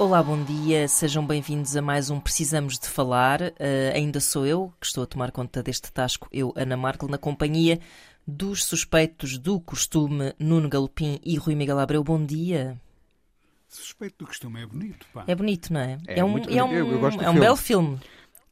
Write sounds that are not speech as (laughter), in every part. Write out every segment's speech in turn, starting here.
Olá, bom dia, sejam bem-vindos a mais um Precisamos de Falar. Uh, ainda sou eu que estou a tomar conta deste tasco, eu, Ana Markel, na companhia dos suspeitos do costume Nuno Galopim e Rui Miguel Abreu. Bom dia. Suspeito do costume é bonito, pá. É bonito, não é? É um, muito é um. Eu- eu é um filme. belo filme.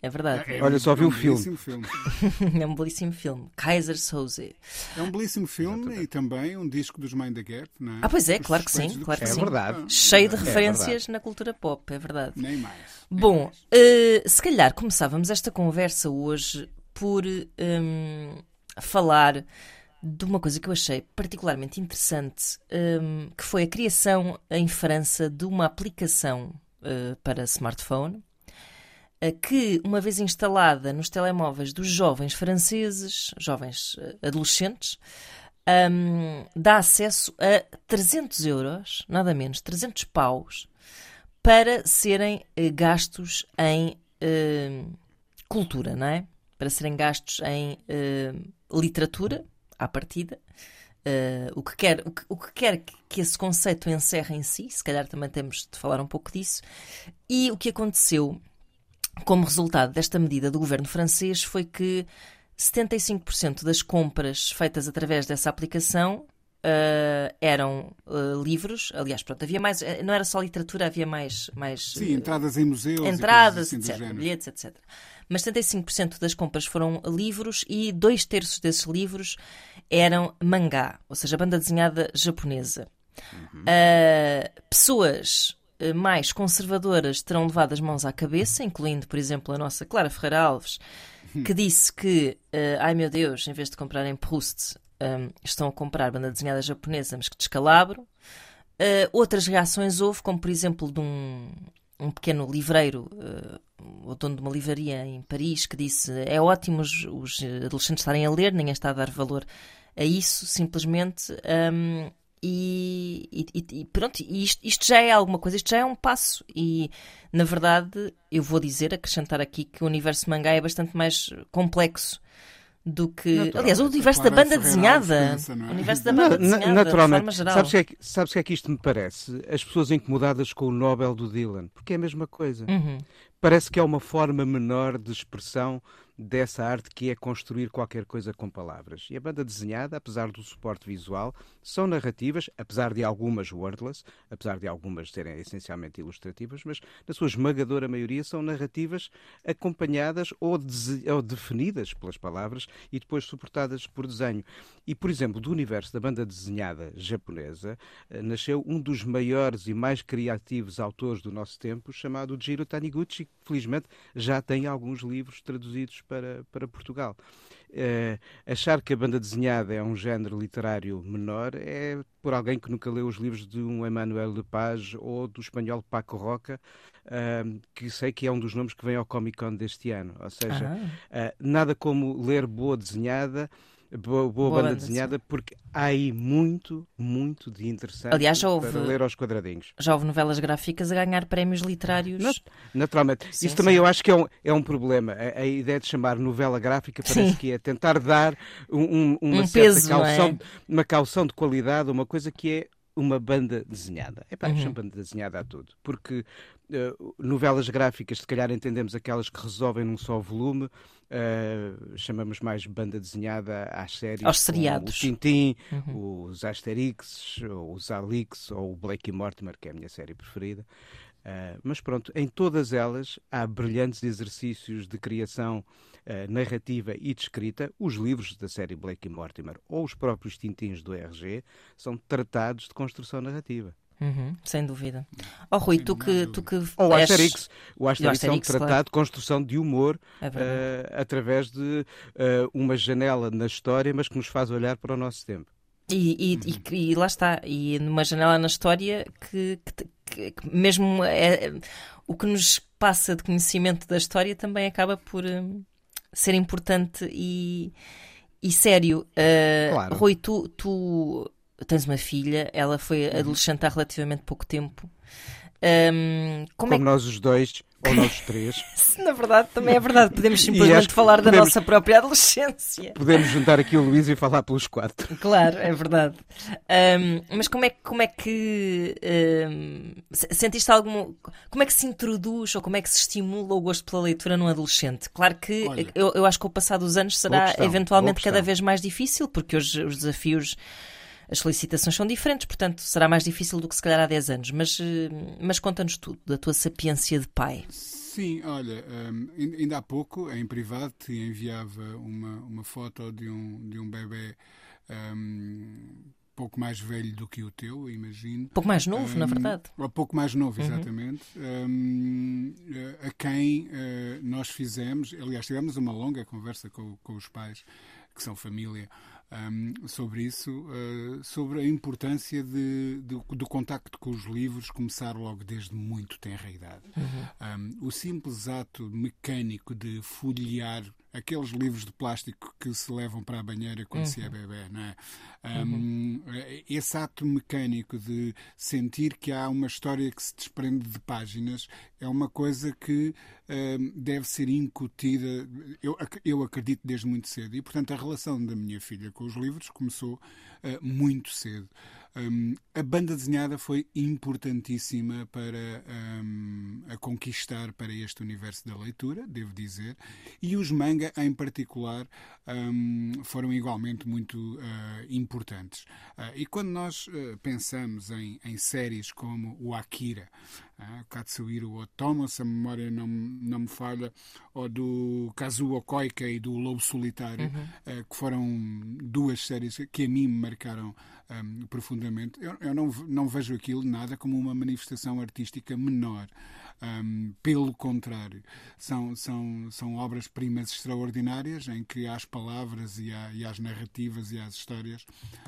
É verdade. É Olha, um- só vi é o um filme. belíssimo filme. (laughs) É um belíssimo filme. Kaiser Soze. É um belíssimo filme e também um disco dos Mind the Gap, não é? Ah, pois é, Os claro que sim, claro que É sim. verdade. Cheio de É referências verdade. na cultura pop, é verdade. Nem mais. Bom, eh, se calhar começávamos esta conversa hoje por hum, falar de uma coisa que eu achei particularmente interessante, hum, que foi a criação em França de uma aplicação eh, para smartphone, eh, que, uma vez instalada nos telemóveis dos jovens franceses, jovens eh, adolescentes, hum, dá acesso a 300 euros, nada menos, 300 paus, para serem eh, gastos em eh, cultura, não é? Para serem gastos em eh, literatura, à partida. Eh, o, que quer, o, que, o que quer que- que esse conceito encerre em si, se calhar também temos de falar um pouco disso. E o que aconteceu como resultado desta medida do governo francês foi que 75% das compras feitas através dessa aplicação eh, eram eh, livros. Aliás, pronto, havia mais. eh, Não era só literatura, havia mais. mais Sim, entradas em museus. entradas, assim etc., bilhetes, etc. Mas 75% das compras foram livros e dois terços desses livros eram mangá, ou seja, banda desenhada japonesa. Ah, pessoas eh, mais conservadoras terão levado as mãos à cabeça, incluindo, por exemplo, a nossa Clara Ferreira Alves, que disse que, eh, ai meu Deus, em vez de comprarem Proust, hum, estão a comprar banda desenhada japonesa, mas que descalabro. Uh, outras reações houve, como por exemplo de um, um pequeno livreiro, uh, o dono de uma livraria em Paris, que disse é ótimo os, os adolescentes estarem a ler, ninguém está a dar valor a isso, simplesmente. um, e, e- e- pronto, isto, isto já é alguma coisa, isto já é um passo. E na verdade, eu vou dizer, acrescentar aqui que o universo mangá é bastante mais complexo do que. Natural, Aliás, o universo da Clara banda Alves desenhada. é? O universo da banda na- desenhada, de naturalmente. forma geral. Sabes o que, é que, sabes que é que isto me parece? As pessoas incomodadas com o Nobel do Dylan. Porque é a mesma coisa. Uhum. Parece que é uma forma menor de expressão dessa arte que é construir qualquer coisa com palavras. E a banda desenhada, apesar do suporte visual, são narrativas, apesar de algumas wordless, apesar de algumas serem essencialmente ilustrativas, mas na sua esmagadora maioria são narrativas acompanhadas ou, ou definidas pelas palavras e depois suportadas por desenho. E, por exemplo, do universo da banda desenhada japonesa, eh, nasceu um dos maiores e mais criativos autores do nosso tempo, chamado Jiro Taniguchi, que felizmente já tem alguns livros traduzidos para, para Portugal. Eh, achar que a banda desenhada é um género literário menor é por alguém que nunca leu os livros de um Emmanuel Lepage ou do espanhol Paco Roca, ah, que sei que é um dos nomes que vem ao Comic Con deste ano. Ou seja, Ah. ah, nada como ler boa desenhada, boa, boa banda banda desenhada, porque há aí muito, muito de interessante Aliás, já houve- para ler aos quadradinhos. Já houve novelas gráficas a ganhar prémios literários. Nat- Naturalmente. Sim, Isso também sim. eu acho que é um, é um problema. A, a ideia de chamar novela gráfica parece Sim. que é tentar dar um- um- uma Um peso, é? caução, uma caução de qualidade, uma coisa que é uma banda desenhada. É pá, Uhum. banda desenhada a tudo. Porque eh, novelas gráficas, se calhar entendemos aquelas que resolvem num só volume, eh, chamamos mais banda desenhada às séries. Aos seriados. O Tintin, Uhum. os Asterix, os Alix, ou o Blake e Mortimer, que é a minha série preferida. Ah, mas pronto, em todas elas há brilhantes exercícios de criação ah, narrativa e de escrita. Os livros da série Blake e Mortimer ou os próprios tintins do RG são tratados de construção narrativa. Uhum, sem dúvida. Oh, Rui, Sem tu que, dúvida. tu que Ou o és- Asterix. O Asterix, é um tratado claro. de construção de humor É ah, através de ah, uma janela na história, mas que nos faz olhar para o nosso tempo. E, e- e- e lá está. E numa janela na história que, que que mesmo é, o que nos passa de conhecimento da história também acaba por ser importante e, e sério. Uh, Claro. Rui, tu, tu tens uma filha, ela foi Uhum. adolescente há relativamente pouco tempo. Hum, como Como é que nós os dois, ou (laughs) nós os três, na verdade, também é verdade. Podemos (laughs) simplesmente falar da podemos- nossa própria adolescência. podemos juntar aqui o Luís e falar pelos quatro. Claro, é verdade. Ahm, mas como é, que- como é que se- sentiste algum. Como é que se introduz ou como é que se estimula o gosto pela leitura num adolescente? Claro que Olha. eu, eu acho que ao passar dos anos será questão, eventualmente cada vez mais difícil, porque hoje os desafios. As solicitações são diferentes, portanto será mais difícil do que se calhar há 10 anos. Mas, eh, mas conta-nos tudo, da tua sapiência de pai. Sim, olha, hum, ain- ainda há pouco, em privado, te enviava uma, uma foto de um, de um bebê hum, pouco mais velho do que o teu, imagino. Um pouco mais novo, na Hum, verdade. Um pouco mais novo, exatamente. Hum, eh, a quem eh, nós fizemos, aliás, tivemos uma longa conversa com, com os pais, que são família, hum, sobre isso, eh, sobre a importância de, do, do contacto com os livros começar logo desde muito tenra idade. Hum, o simples ato mecânico de folhear aqueles livros de plástico que se levam para a banheira quando se é bebê, não é? Hum, Esse ato mecânico de sentir que há uma história que se desprende de páginas é uma coisa que hum, deve ser incutida, eu, eu acredito, desde muito cedo. E, portanto, a relação da minha filha com os livros começou eh, muito cedo. Hum, a banda desenhada foi importantíssima para hum, a conquistar para este universo da leitura, devo dizer, e os manga em particular hum, foram igualmente muito ah, importantes. Ah, e quando nós ah, pensamos em, em séries como o Akira, ah, Katsuhiro Otomo, se a memória não, não me falha, ou do Kazuo Koike e do Lobo Solitário, ah, que foram duas séries que a mim me marcaram hum, profundamente. Eu, eu não, não vejo aquilo nada como uma manifestação artística menor. Hum, pelo contrário, são, são, são obras-primas extraordinárias em que às palavras e, à- e às narrativas e às histórias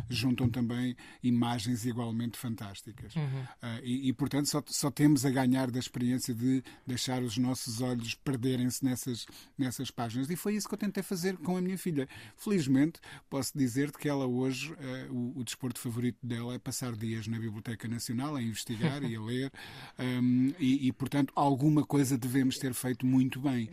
juntam também imagens igualmente fantásticas. Ah, e, e, portanto, só, só temos a ganhar da experiência de deixar os nossos olhos perderem-se nessas, nessas páginas. E foi isso que eu tentei fazer com a minha filha. Felizmente, posso dizer-te que ela hoje, ah, o, o desporto favorito dela é passar dias na Biblioteca Nacional a investigar e a ler. (laughs) Hum, e, e, portanto, alguma coisa devemos ter feito muito bem.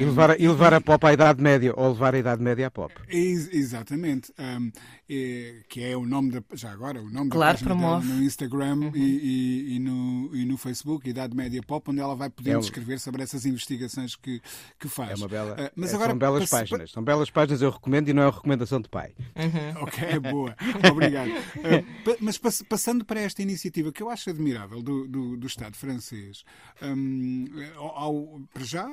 E levar, e levar a pop à Idade Média, ou levar a Idade Média à pop. Ex- exatamente. Hum, eh, que é o nome da. Já agora, o nome Claro, da página dela promove. no Instagram e, e- e no, e no Facebook, Idade Média Pop, onde ela vai poder É um- escrever sobre essas investigações que, que faz. É uma bela. Ah, mas é, agora, são belas páginas. São belas páginas, eu recomendo e não é uma recomendação de pai. Ok, é boa. (laughs) Obrigado. Uh, mas pass- passando para esta iniciativa que eu acho admirável do, do, do Estado francês, um, ao- ao- para já,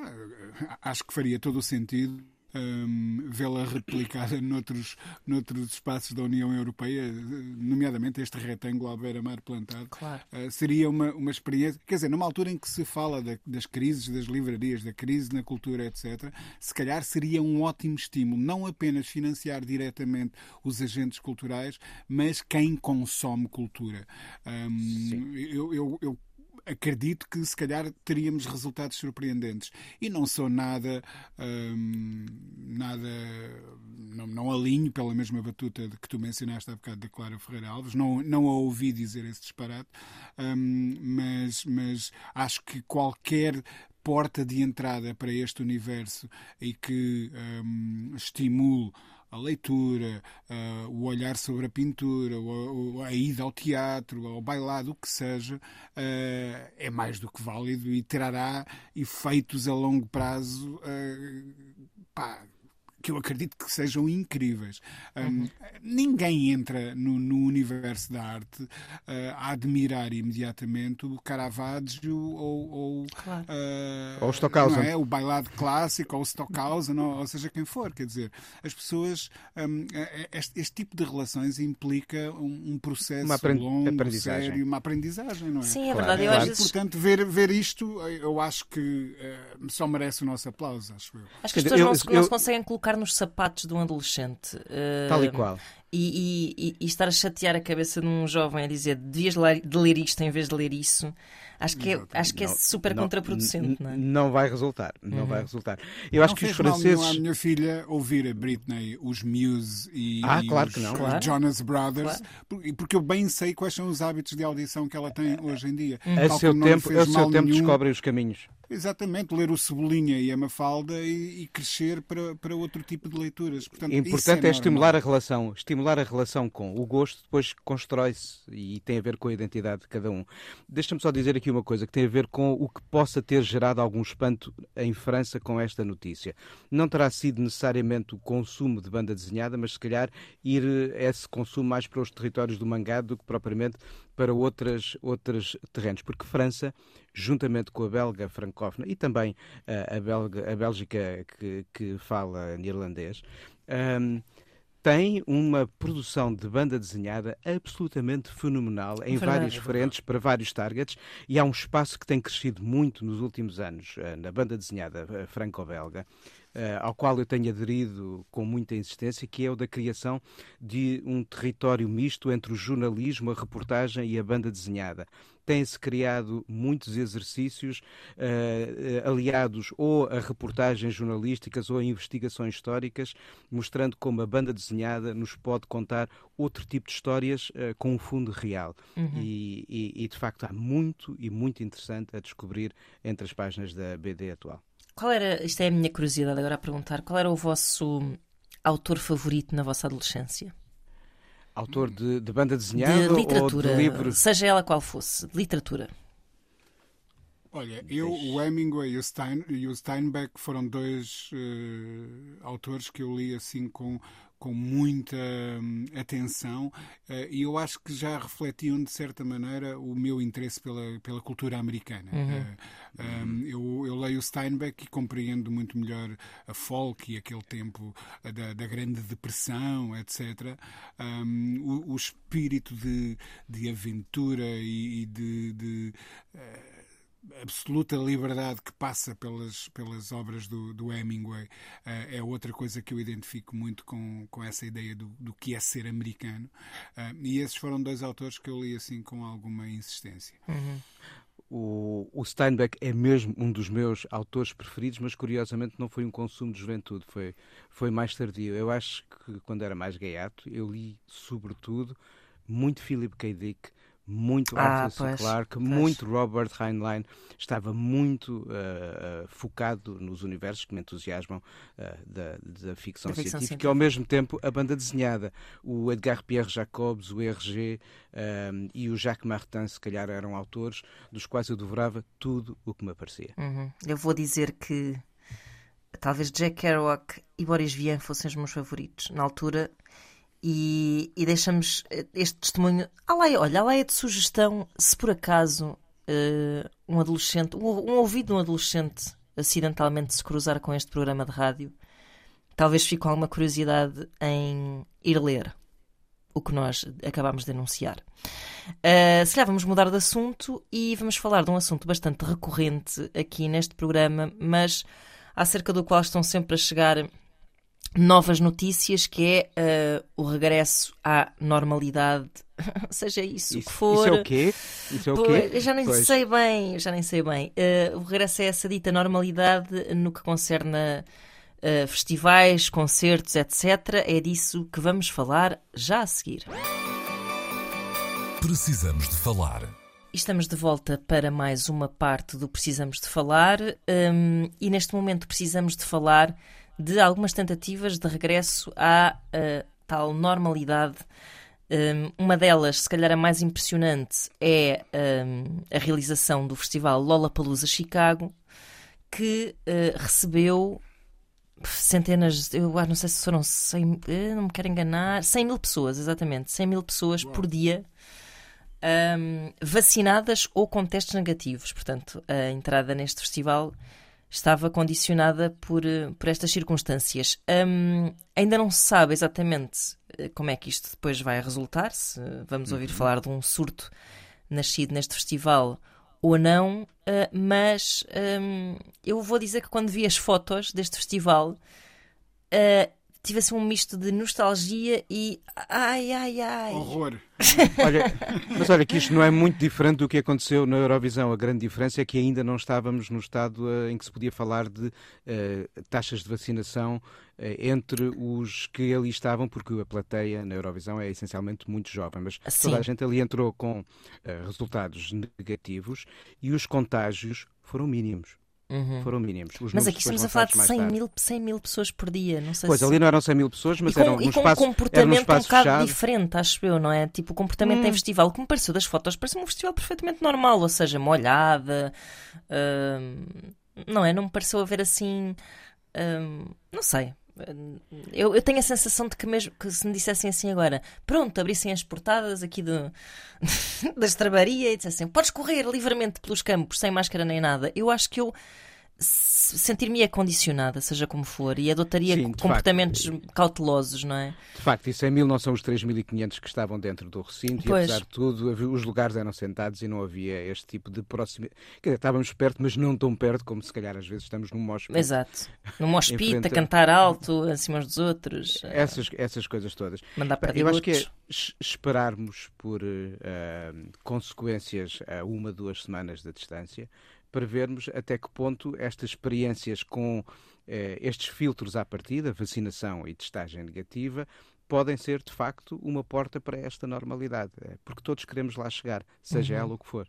acho que faria todo o sentido. um, vê-la replicada (laughs) noutros, noutros espaços da União Europeia, nomeadamente este retângulo à beira-mar plantado. Claro. Uh, seria uma, uma experiência, quer dizer, numa altura em que se fala da- das crises das livrarias, da crise na cultura, etc., se calhar seria um ótimo estímulo, não apenas financiar diretamente os agentes culturais, mas quem consome cultura. Um, eu, eu- eu acredito que se calhar teríamos resultados surpreendentes. E não sou nada hum, nada não, não alinho pela mesma batuta que tu mencionaste há bocado da Clara Ferreira Alves. Não, não a ouvi dizer esse disparate. Hum, mas, mas acho que qualquer porta de entrada para este universo e que hum, estimule a leitura, ah, o olhar sobre a pintura, a ida ao teatro, ao bailado, o que seja, ah, é mais do que válido e trará efeitos a longo prazo ah, pá, que eu acredito que sejam incríveis. Um, Ninguém entra no, no universo da arte ah, a admirar imediatamente o Caravaggio ou, ou, Claro. ah, Ou o Stockhausen. não é? o bailado clássico ou o Stockhausen, ou, ou seja quem for. Quer dizer, as pessoas. hum, este, este tipo de relações implica um, um processo longo, aprendizagem. sério, uma aprendizagem, não é? Sim, é Claro, verdade. Eu claro. vezes Portanto, ver, ver isto, eu acho que eh, só merece o nosso aplauso, acho eu. Acho que as pessoas dizer, não, eu- se, não eu- se conseguem colocar nos sapatos de um adolescente. Uh, Tal e qual. E, e, e, estar a chatear a cabeça de um jovem a dizer devias ler, de ler isto em vez de ler isso, acho que é, acho que é super não, contraproducente. Não, é? não vai resultar, não uhum. vai resultar. Eu não acho que os franceses. Não a minha filha ouvir a Britney, os Muse e, ah, e claro os que não. Claro. Jonas Brothers, claro. porque eu bem sei quais são os hábitos de audição que ela tem hoje em dia. Uhum. A seu tempo, a seu tempo descobrem os caminhos. Exatamente, ler o Cebolinha e a Mafalda e, e crescer para, para outro tipo de leituras. Portanto, Importante é, é estimular a relação, estimular a relação com o gosto, depois constrói-se e tem a ver com a identidade de cada um. Deixa-me só dizer aqui uma coisa que tem a ver com o que possa ter gerado algum espanto em França com esta notícia. Não terá sido necessariamente o consumo de banda desenhada, mas se calhar ir esse consumo mais para os territórios do mangá do que propriamente para outras, outros terrenos, porque França, juntamente com a belga francófona e também uh, a, belga, a Bélgica que, que fala neerlandês, um, tem uma produção de banda desenhada absolutamente fenomenal em Verdade, várias frentes, para vários targets, e há um espaço que tem crescido muito nos últimos anos uh, na banda desenhada uh, franco-belga. Uh, ao qual eu tenho aderido com muita insistência, que é o da criação de um território misto entre o jornalismo, a reportagem e a banda desenhada. Têm-se criado muitos exercícios uh, aliados ou a reportagens jornalísticas ou a investigações históricas, mostrando como a banda desenhada nos pode contar outro tipo de histórias uh, com um fundo real. Uhum. E, e, e, de facto, há muito e muito interessante a descobrir entre as páginas da BD atual. Qual era, isto é a minha curiosidade agora a perguntar, qual era o vosso autor favorito na vossa adolescência? Autor de, de banda desenhada de literatura, ou de livro? Seja ela qual fosse, de literatura. Olha, eu, o Hemingway e o, Stein, e o Steinbeck foram dois uh, autores que eu li assim com, com muita hum, atenção uh, e eu acho que já refletiam de certa maneira o meu interesse pela, pela cultura americana. Uhum. Uh, um, eu, eu, leio Steinbeck e compreendo muito melhor a folk e aquele tempo da, da Grande Depressão, etc. Um, o, o, espírito de, de aventura e, e de, de uh, absoluta liberdade que passa pelas, pelas obras do, do Hemingway uh, é outra coisa que eu identifico muito com, com essa ideia do, do que é ser americano. Uh, e esses foram dois autores que eu li assim com alguma insistência. Uhum. O, o, Steinbeck é mesmo um dos meus autores preferidos, mas curiosamente não foi um consumo de juventude, foi, foi mais tardio. Eu acho que quando era mais gaiato, eu li sobretudo muito Philip K. Dick, muito ah, Arthur C. Clarke, pois. muito Robert Heinlein, estava muito uh, uh, focado nos universos que me entusiasmam uh, da, da, ficção, da ficção científica, e ao mesmo tempo a banda desenhada. O Edgar Pierre Jacobs, o RG e o Jacques Martin, se calhar, eram autores dos quais eu devorava tudo o que me aparecia. Uhum. Eu vou dizer que talvez Jack Kerouac e Boris Vian fossem os meus favoritos. Na altura e, e deixamos eh, este testemunho. olha, a é de sugestão, se por acaso uh, um adolescente, um, um ouvido de um adolescente acidentalmente se cruzar com este programa de rádio, talvez fique com alguma curiosidade em ir ler o que nós acabámos de anunciar. Uh, se calhar vamos mudar de assunto e vamos falar de um assunto bastante recorrente aqui neste programa, mas acerca do qual estão sempre a chegar novas notícias, que é uh, o regresso à normalidade, (laughs) seja isso, isso que for. Isso é o quê? Isso é o quê? Eu já nem pois. sei bem, já nem sei bem. Uh, o regresso a essa dita normalidade no que concerne a uh, festivais, concertos, etc. É disso que vamos falar já a seguir. Precisamos de falar. Estamos de volta para mais uma parte do Precisamos de Falar um, e neste momento precisamos de falar de algumas tentativas de regresso à uh, tal normalidade. Um, uma delas, se calhar a mais impressionante, é um, a realização do festival Lollapalooza Chicago, que uh, recebeu centenas, eu não sei se foram 100, não me quero enganar, 100 mil pessoas, exatamente, 100 mil pessoas por dia um, vacinadas ou com testes negativos. Portanto, a entrada neste festival estava condicionada por, eh, por estas circunstâncias. Um, ainda não se sabe exatamente eh, como é que isto depois vai resultar, se vamos ouvir uhum. falar de um surto nascido neste festival ou não, uh, mas um, eu vou dizer que quando vi as fotos deste festival, uh, tive assim um misto de nostalgia e ai, ai, ai. Horror. (laughs) Olha, mas olha que isto não é muito diferente do que aconteceu na Eurovisão. A grande diferença é que ainda não estávamos no estado uh, em que se podia falar de uh, taxas de vacinação uh, entre os que ali estavam, porque a plateia na Eurovisão é essencialmente muito jovem. Mas Sim. toda a gente ali entrou com resultados negativos e os contágios foram mínimos. Uhum. Foram mínimos. Os Mas aqui estamos a falar de mais 100 tarde. mil, 100 mil pessoas por dia. Não sei Pois, se... ali não eram 100 mil pessoas, mas e com, eram e com espaço, um comportamento um espaço bocado fechado. diferente, acho eu, não é? Tipo, o comportamento Hum. em festival, que me pareceu das fotos, parece um festival perfeitamente normal, ou seja, molhada, hum, não é? Não me pareceu haver assim, hum, não sei. Eu, eu tenho a sensação de que mesmo que se me dissessem assim agora, pronto, abrissem as portadas aqui do, (laughs) da estrabaria e dissessem, podes correr livremente pelos campos sem máscara nem nada, eu acho que eu sentir-me condicionada, seja como for, e adotaria Sim, comportamentos cautelosos, não é? De facto, e 100 mil não são os 3.500 que estavam dentro do recinto, Pois. e apesar de tudo, os lugares eram sentados e não havia este tipo de proximidade. Quer dizer, estávamos perto, mas não tão perto como se calhar às vezes estamos num mosh pit. Exato. Num (laughs) hospita, Enfrenta- cantar alto, acima uns dos outros, eh, Essas, essas coisas todas. mandar para Eu acho que é es- esperarmos por eh, consequências a uma, duas semanas de distância para vermos até que ponto estas experiências com eh, estes filtros à partida, vacinação e testagem negativa, podem ser de facto uma porta para esta normalidade. Eh, Porque todos queremos lá chegar, seja ela o que for.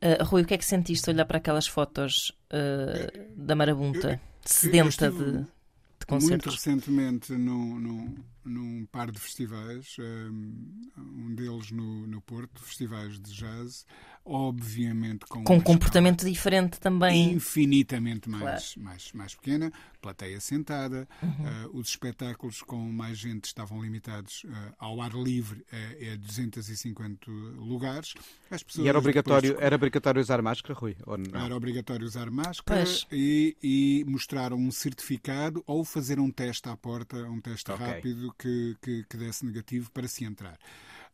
Uh, Rui, o que é que sentiste olhar para aquelas fotos uh, da marabunta, sedenta eu estive de, de Muito concertos? recentemente num, num, num par de festivais, um, deles no, no Porto, festivais de jazz, obviamente com, Com um comportamento diferente também. infinitamente mais, Claro. mais, mais pequena, plateia sentada, Uhum. uh, os espetáculos com mais gente estavam limitados uh, ao ar livre uh, a 250 lugares. As pessoas E era depois obrigatório, de- era obrigatório usar máscara, Rui? Ou não? era obrigatório usar máscara e, e mostrar um certificado ou fazer um teste à porta, um teste Ok. rápido que, que, que desse negativo para se entrar.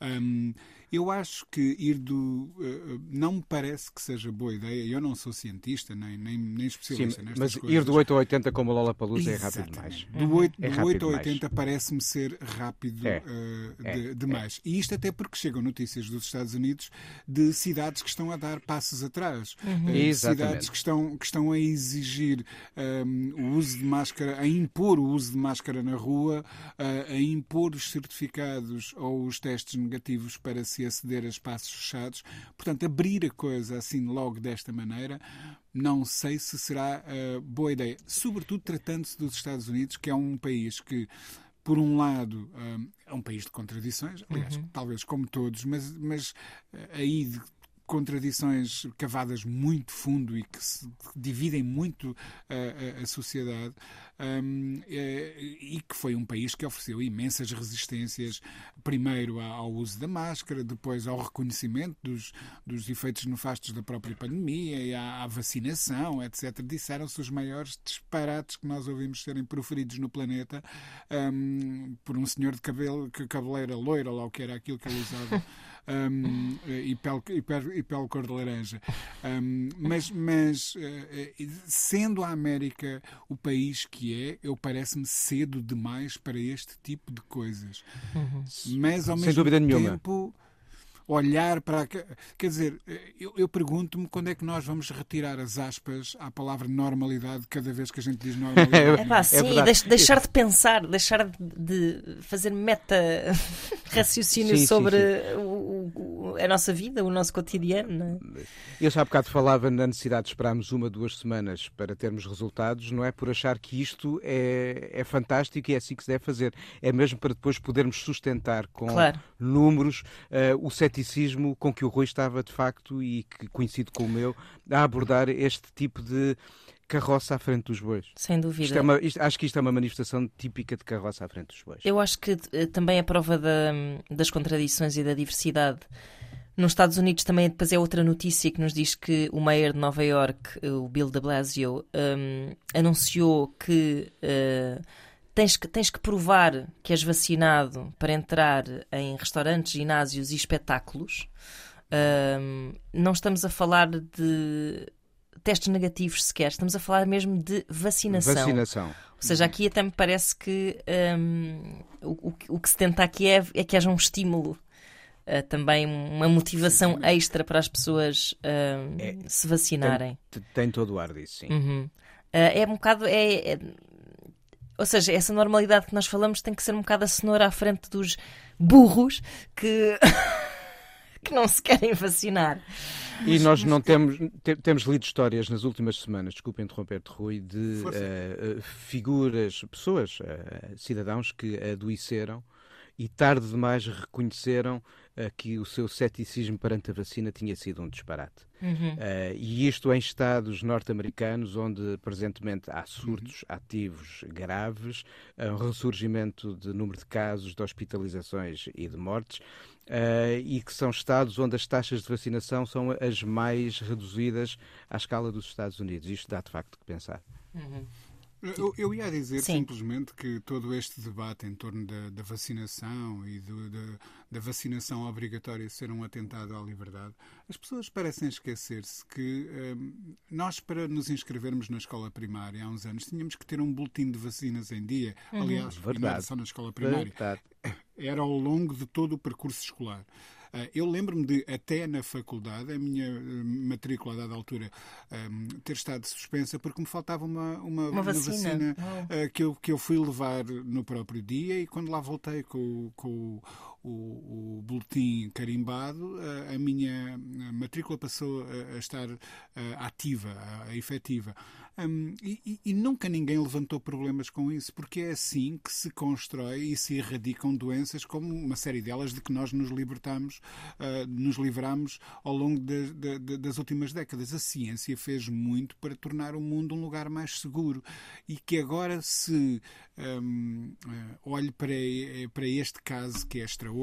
Hum, eu acho que ir do. eh, não me parece que seja boa ideia. Eu não sou cientista nem, nem, nem Sim, especialista nestas mas coisas. ir do 8 a 80 como a Lola Palusa é rápido demais. Do 8, É do rápido 8 a demais. 80 parece-me ser rápido É. eh, É. de- demais. E isto até porque chegam notícias dos Estados Unidos de cidades que estão a dar passos atrás. Uhum. Eh, Exatamente. cidades que estão, que estão a exigir ehm, o uso de máscara, a impor o uso de máscara na rua, eh, a impor os certificados ou os testes negativos para aceder a espaços fechados. Portanto, abrir a coisa assim logo desta maneira não sei se será eh, boa ideia. Sobretudo tratando-se dos Estados Unidos, que é um país que, por um lado, eh, é um país de contradições, aliás, talvez como todos, mas, mas eh, aí de contradições cavadas muito fundo e que, se, que dividem muito a, a- a sociedade hum, eh, e que foi um país que ofereceu imensas resistências primeiro ao uso da máscara, depois ao reconhecimento dos, dos efeitos nefastos da própria pandemia e à, à vacinação, etc. Disseram-se os maiores disparates que nós ouvimos serem proferidos no planeta hum, por um senhor de cabelo, cabeleira loira, lá o que era aquilo que ele usava. (laughs) um, e, pele, e, pele, e pele cor de laranja. Um, mas, mas eh, eh, sendo a América o país que é, eu parece-me cedo demais para este tipo de coisas. Mas ao Sem mesmo dúvida nenhuma. tempo olhar para. a- Quer dizer, eu, eu pergunto-me quando é que nós vamos retirar as aspas à palavra normalidade cada vez que a gente diz normalidade. (laughs) É pá, sim, verdade. deix- deixar de pensar, deixar de, fazer meta raciocínio (laughs) Sim, sim, sobre sim. o- o- a nossa vida, o nosso cotidiano. é? Eu já há bocado falava na necessidade de esperarmos uma, duas semanas para termos resultados, não é por achar que isto é, é fantástico e é assim que se deve fazer. É mesmo para depois podermos sustentar com Claro. números eh, o ceticismo com que o Rui estava de facto e que coincide com o meu a abordar este tipo de carroça à frente dos bois. Sem dúvida. É uma- isto- acho que isto é uma manifestação típica de carroça à frente dos bois. Eu acho que eh, também a prova da- das contradições e da diversidade. Nos Estados Unidos também depois é outra notícia que nos diz que o mayor de Nova York, eh, o Bill de Blasio, hum, anunciou que eh, tens, que tens que provar que és vacinado para entrar em restaurantes, ginásios e espetáculos. Hum, não estamos a falar de testes negativos sequer, estamos a falar mesmo de vacinação. Vacinação. Ou seja, aqui até me parece que um, o, o, que se tenta aqui é, é que haja um estímulo. Uh, também uma motivação extra para as pessoas uh, é, se vacinarem. Tem, tem, todo o ar disso, sim. Uhum. Uh, é um bocado. É, é, ou seja, essa normalidade que nós falamos tem que ser um bocado a cenoura à frente dos burros que, (laughs) que não se querem vacinar. E nós não temos, te, temos lido histórias nas últimas semanas, desculpa interromper-te, Rui, de uh, figuras, pessoas, uh, cidadãos que adoeceram e tarde demais reconheceram uh, que o seu ceticismo perante a vacina tinha sido um disparate. Uhum. Uh, e isto em estados norte-americanos, onde presentemente há surtos uhum. ativos graves, um ressurgimento de número de casos, de hospitalizações e de mortes. Uh, e que são estados onde as taxas de vacinação são as mais reduzidas à escala dos Estados Unidos. Isto dá de facto que pensar. Uhum. Eu, eu, ia dizer Sim. simplesmente que todo este debate em torno da, da vacinação e do, da, da, vacinação obrigatória ser um atentado à liberdade, as pessoas parecem esquecer-se que um, nós, para nos inscrevermos na escola primária há uns anos, tínhamos que ter um boletim de vacinas em dia. Uhum. Aliás, não era só na escola primária. Verdade. Era ao longo de todo o percurso escolar. Ah, eu lembro-me de, até na faculdade, a minha eh, matrícula, a dada altura, ter estado suspensa porque me faltava uma, uma, uma vacina, vacina uh, que, eu, que eu fui levar no próprio dia e quando lá voltei com, com o, o boletim carimbado, a, minha matrícula passou a, a estar a, ativa, a, efetiva. Um, e, e, nunca ninguém levantou problemas com isso, porque é assim que se constrói e se erradicam doenças, como uma série delas de que nós nos libertamos, uh, nos livramos ao longo de, de, de, das últimas décadas. A ciência fez muito para tornar o mundo um lugar mais seguro e que agora se um, uh, olhe para, para este caso que é extraordinário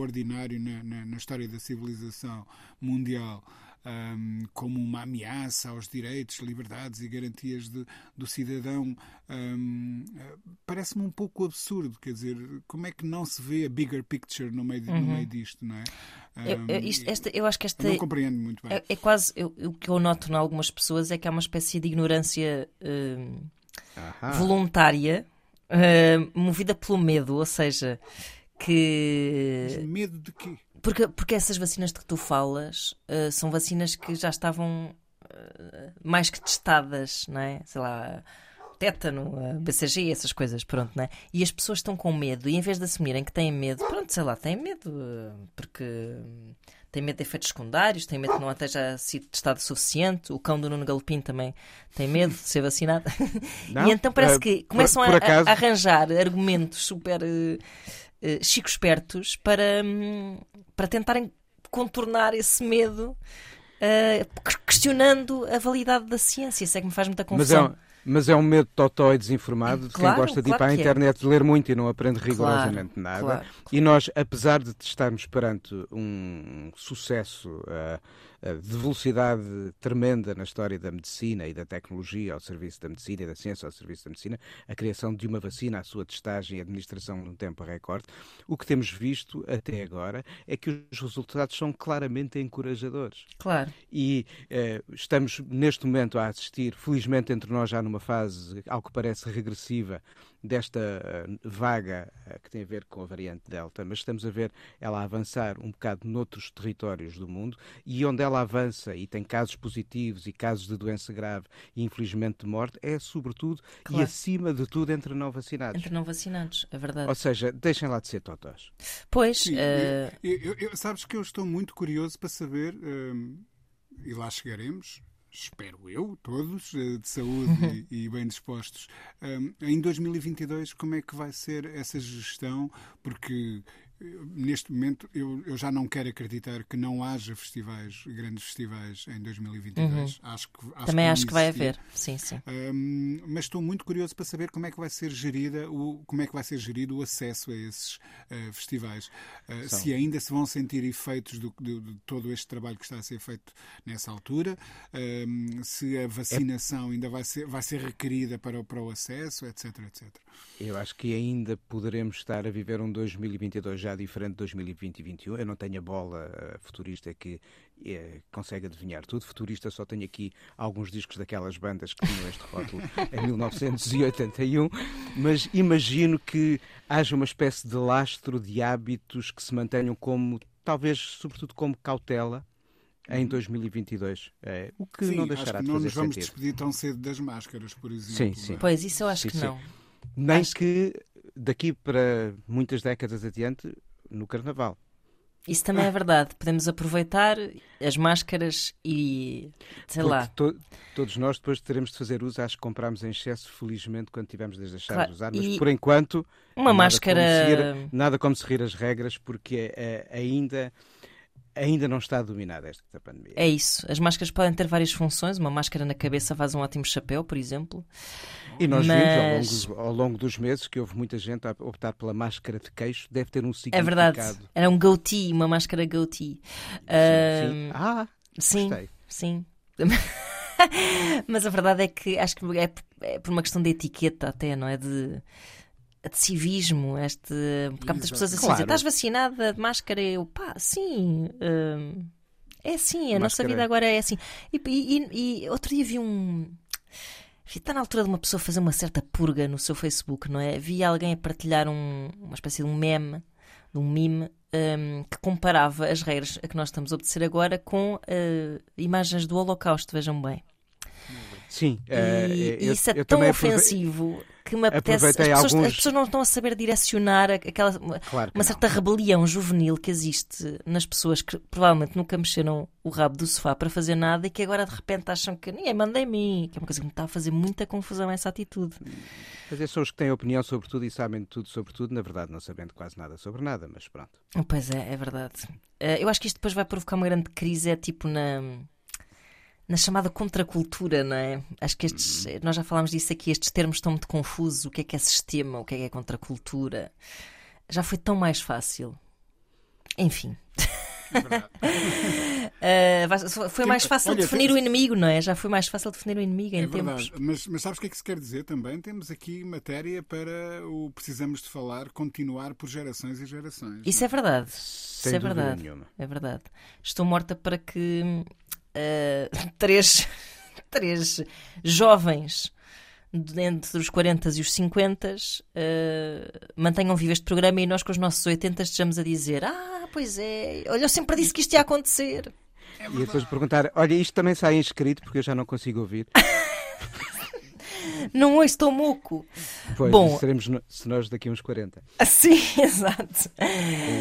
na, na, na história da civilização mundial um, como uma ameaça aos direitos, liberdades e garantias de, do cidadão, um, parece-me um pouco absurdo. Quer dizer, como é que não se vê a bigger picture no meio, uhum. no meio disto, não é? Um, eu, isto, esta, eu acho que esta. Não compreendo muito bem. É, é quase. Eu, o que eu noto em algumas pessoas é que há uma espécie de ignorância voluntária, uh, movida pelo medo, ou seja, que. Mas medo de quê? Porque, porque essas vacinas de que tu falas uh, são vacinas que já estavam uh, mais que testadas, não é? Sei lá, tétano, uh, BCG, essas coisas, pronto, não é? E as pessoas estão com medo e em vez de assumirem que têm medo, pronto, sei lá, têm medo porque têm medo de efeitos secundários, têm medo que não esteja sido testado o suficiente. O cão do Nuno Galopim também tem medo de ser vacinado. (laughs) Não, e então parece que começam por, por a, a, arranjar argumentos super uh, chico espertos para, um, para tentarem contornar esse medo, uh, questionando a validade da ciência. Isso é que me faz muita confusão. Mas é, mas é um medo totó e desinformado de claro, quem gosta de ir para a é. internet é. ler muito e não aprende rigorosamente claro, nada. E nós, apesar de estarmos perante um sucesso. Uh, eh, de velocidade tremenda na história da medicina e da tecnologia ao serviço da medicina e da ciência ao serviço da medicina, a criação de uma vacina, a sua testagem e administração num tempo recorde, o que temos visto até agora é que os resultados são claramente encorajadores. Claro. E eh, estamos neste momento a assistir, felizmente entre nós já numa fase, ao que parece regressiva, desta eh, vaga eh, que tem a ver com a variante Delta, mas estamos a ver ela avançar um bocado noutros territórios do mundo e onde ela avança e tem casos positivos e casos de doença grave e infelizmente de morte é sobretudo claro. e acima de tudo entre não vacinados. Entre não vacinados, é verdade. Ou seja, deixem lá de ser totós. Pois. Sim, uh... eu, eu, sabes que eu estou muito curioso para saber, e lá chegaremos, espero eu, todos, eh, de saúde (laughs) e, bem dispostos. Em 2022, como é que vai ser essa gestão? Porque neste momento eu, eu, já não quero acreditar que não haja festivais, grandes festivais em 2022. Uhum. Acho que, acho Também que acho que vai haver, sim, sim. Um, mas estou muito curioso para saber como é que vai ser gerida o, como é que vai ser gerido o acesso a esses uh, festivais. Uh, se ainda se vão sentir efeitos do, do, de todo este trabalho que está a ser feito nessa altura, um, se a vacinação é... ainda vai ser, vai ser requerida para, para o acesso, etc, etc. Eu acho que ainda poderemos estar a viver um 2022 já será diferente de 2020 e 2021. Eu não tenho a bola uh, futurista que é, consegue adivinhar tudo. Futurista só tenho aqui alguns discos daquelas bandas que tinham este rótulo (laughs) em 1981, mas imagino que haja uma espécie de lastro de hábitos que se mantenham como, talvez, sobretudo como cautela em 2022. É, o que sim, não deixará acho que de não fazer nos vamos sentido. despedir tão cedo das máscaras, por exemplo. Sim, sim. Pois, isso eu acho Sim, que sim. não. Nem Acho que daqui para muitas décadas adiante, no Carnaval. Isso também é verdade. Podemos aproveitar as máscaras e sei Porque lá. to- todos nós depois teremos de fazer uso às que comprámos em excesso, felizmente, quando tivermos de deixar Claro, de usar. Mas e por enquanto, Uma nada máscara. Como seguir, nada como seguir as regras, porque eh, ainda, ainda não está dominada esta pandemia. É isso. As máscaras podem ter várias funções. Uma máscara na cabeça faz um ótimo chapéu, por exemplo. E nós Mas- vimos ao longo, ao longo dos meses que houve muita gente a optar pela máscara de queixo, deve ter um É significado. verdade. Era um goatee, uma máscara goatee. Sim. Ahm, Ah, sim, gostei. sim. (laughs) Mas a verdade é que acho que é, por- é por uma questão de etiqueta até, não é? De, de civismo. Este, porque há muitas pessoas assim Claro. dizem, estás vacinada de máscara? Eu, pá, sim. hum, é assim, a nossa Máscara- vida agora é assim. E- e- e outro dia vi um... Está na altura de uma pessoa fazer uma certa purga no seu Facebook, não é? Vi alguém a partilhar um- uma espécie de um meme, de um meme, hum, que comparava as regras a que nós estamos a obedecer agora com eh, imagens do Holocausto, vejam bem. Sim. E, eh, e eu- isso é eu tão ofensivo que me apetece. As pessoas, alguns- as pessoas não estão a saber direcionar aquela, uma, Claro uma não. certa rebelião juvenil que existe nas pessoas que provavelmente nunca mexeram o rabo do sofá para fazer nada e que agora de repente acham que ninguém manda em mim, que é uma coisa que me está a fazer muita confusão essa atitude. Mas esses são os que têm opinião sobre tudo e sabem tudo sobre tudo, na verdade, não sabendo quase nada sobre nada, mas pronto. Pois é, é verdade. Eh, eu acho que isto depois vai provocar uma grande crise, é tipo na, na chamada contracultura, não é? Acho que estes, nós já falámos disso aqui, estes termos estão muito confusos. O que é que é sistema, o que é que é contracultura? Já foi tão mais fácil. Enfim. (laughs) Vai- foi mais fácil olha, definir temos- o inimigo, não é? Já foi mais fácil definir o inimigo em É tempos. verdade, mas, mas sabes o que é que se quer dizer também? Temos aqui matéria para o precisamos de falar, continuar por gerações e gerações. Isso é verdade. Isso Sem é dúvida verdade. nenhuma. É verdade. Estou morta para que eh, (laughs) três, três jovens entre os 40 e os 50 eh, mantenham vivo este programa e nós com os nossos 80 estejamos a dizer Ah, pois é, olha, eu sempre disse que isto ia acontecer. e depois perguntar: olha, isto também sai inscrito porque eu já não consigo ouvir. (laughs) (laughs) Não ouço, estou moco. Pois, Bom. seremos no- se nós daqui a uns 40. (laughs) Sim, exato.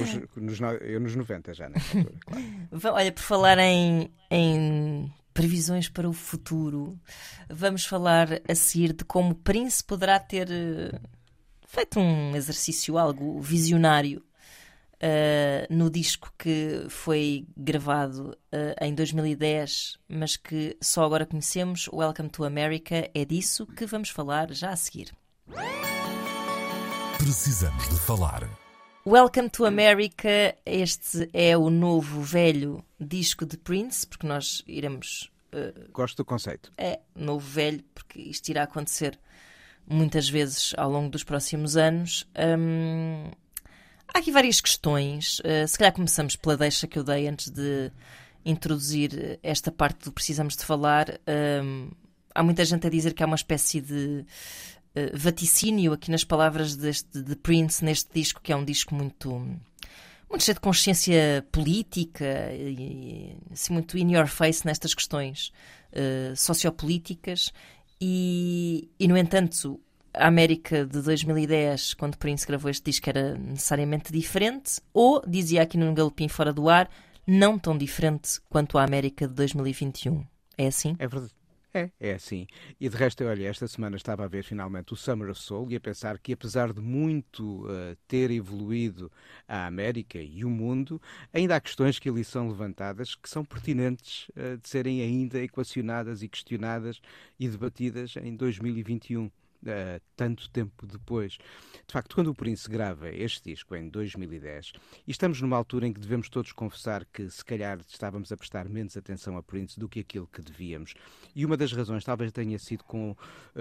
Os- nos no- eu nos 90 já, nessa altura, (laughs) claro. Olha, por falar em, em previsões para o futuro, vamos falar a seguir de como o Prince poderá ter eh, feito um exercício algo visionário eh, no disco que foi gravado eh, em 2010, mas que só agora conhecemos, Welcome to America. É disso que vamos falar já a seguir. Precisamos de falar. Welcome to America. Este é o novo velho disco de Prince, porque nós iremos Gosto do conceito. é novo velho, porque isto irá acontecer muitas vezes ao longo dos próximos anos. Hum, há aqui várias questões. Uh, se calhar começamos pela deixa que eu dei antes de introduzir esta parte do Precisamos de Falar. Hum, há muita gente a dizer que há uma espécie de uh, vaticínio aqui nas palavras deste, de Prince neste disco, que é um disco muito muito cheio de consciência política e assim, muito in your face nestas questões eh, sociopolíticas e, e, no entanto, a América de 2010, quando Prince gravou este disco, era necessariamente diferente, ou, dizia aqui no Galopim Fora do Ar, não tão diferente quanto a América de 2021. É assim? É verdade. É, é assim. E de resto, olha, esta semana estava a ver finalmente o Summer of Soul e a pensar que, apesar de muito uh, ter evoluído a América e o mundo, ainda há questões que ali são levantadas que são pertinentes uh, de serem ainda equacionadas e questionadas e debatidas em 2021. Uh, tanto tempo depois. De facto, quando o Prince grava este disco em 2010, e estamos numa altura em que devemos todos confessar que se calhar estávamos a prestar menos atenção a Prince do que aquilo que devíamos, e uma das razões talvez tenha sido com, uh,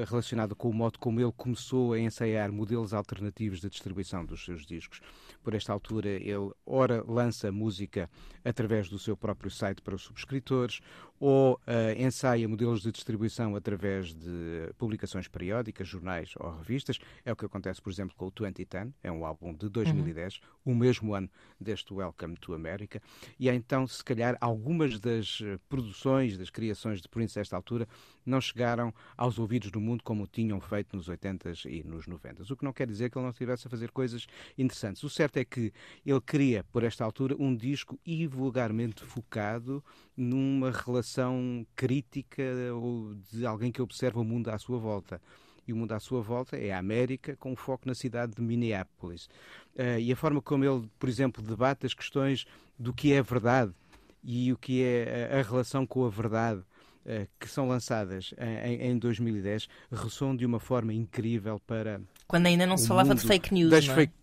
relacionada com o modo como ele começou a ensaiar modelos alternativos de distribuição dos seus discos. Por esta altura, ele ora lança música através do seu próprio site para os subscritores, ou uh, ensaia modelos de distribuição através de publicações periódicas, jornais ou revistas. É o que acontece, por exemplo, com o 2010, é um álbum de 2010, uhum. o mesmo ano deste Welcome to America. E então, se calhar, algumas das eh, produções, das criações de Prince esta altura, não chegaram aos ouvidos do mundo como tinham feito nos 80s e nos 90s. O que não quer dizer que ele não estivesse a fazer coisas interessantes. O certo é que ele queria, por esta altura, um disco e vulgarmente focado numa relação crítica ou de alguém que observa o mundo à sua volta e o mundo à sua volta é a América, com foco na cidade de Minneapolis. Uh, e a forma como ele, por exemplo, debate as questões do que é verdade e o que é a, relação com a verdade que são lançadas em, em 2010 ressoam de uma forma incrível para. Quando ainda não se falava de fake news. Das não é? fake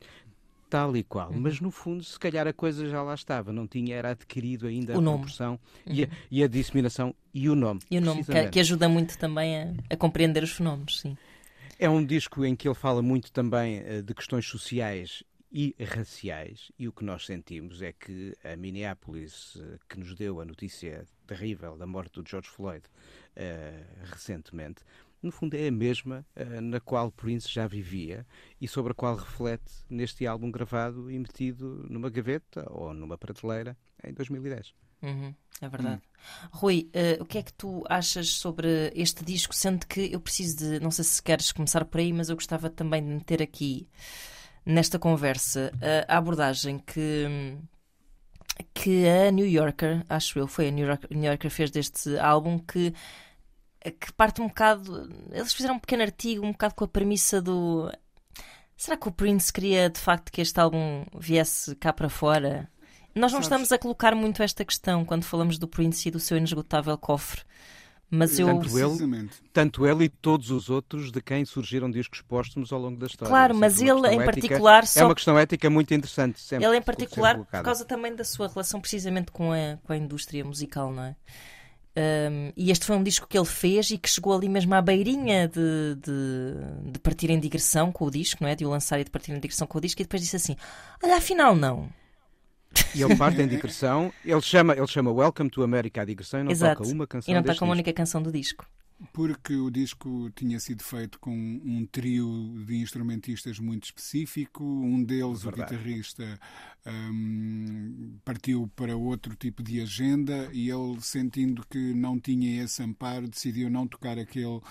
tal e qual. Uhum. Mas no fundo, se calhar a coisa já lá estava, não tinha, era adquirido ainda o a nome. proporção uhum. e, a, e, a, disseminação e o nome. E o nome, que, que, ajuda muito também a, a, compreender os fenómenos, sim. É um disco em que ele fala muito também uh, de questões sociais e raciais, e o que nós sentimos é que a Minneapolis, uh, que nos deu a notícia terrível da morte do George Floyd uh, recentemente, no fundo é a mesma uh, na qual Prince já vivia e sobre a qual reflete neste álbum gravado e metido numa gaveta ou numa prateleira em 2010. Uhum, é verdade. Hum. Rui, uh, o que é que tu achas sobre este disco? Sendo que eu preciso de. Não sei se queres começar por aí, mas eu gostava também de meter aqui nesta conversa a abordagem que. Que a New Yorker, acho eu, foi a New Yorker, New Yorker fez deste álbum que que parte um bocado. Eles fizeram um pequeno artigo, um bocado com a premissa do. Será que o Prince queria de facto que este álbum viesse cá para fora? Nós não Sabes? estamos a colocar muito esta questão quando falamos do Prince e do seu inesgotável cofre. Mas eu... tanto, ele, tanto ele e todos os outros de quem surgiram discos póstumos ao longo da história. Claro, mas ele em particular. É só... É uma questão ética muito interessante. Sempre, ele em particular, por causa também da sua relação precisamente com a, com a indústria musical, não é? Um, e este foi um disco que ele fez e que chegou ali mesmo à beirinha de, de, de partir em digressão com o disco, não é? De o lançar e de partir em digressão com o disco, e depois disse assim: Olha, afinal não. E ele parte em digressão, ele chama, ele chama Welcome to America a digressão e não Exato. toca uma canção. E não toca uma única canção do disco porque o disco tinha sido feito com um trio de instrumentistas muito específico. Um deles, o guitarrista, um, partiu para outro tipo de agenda e ele, sentindo que não tinha esse amparo, decidiu não tocar aquele uh,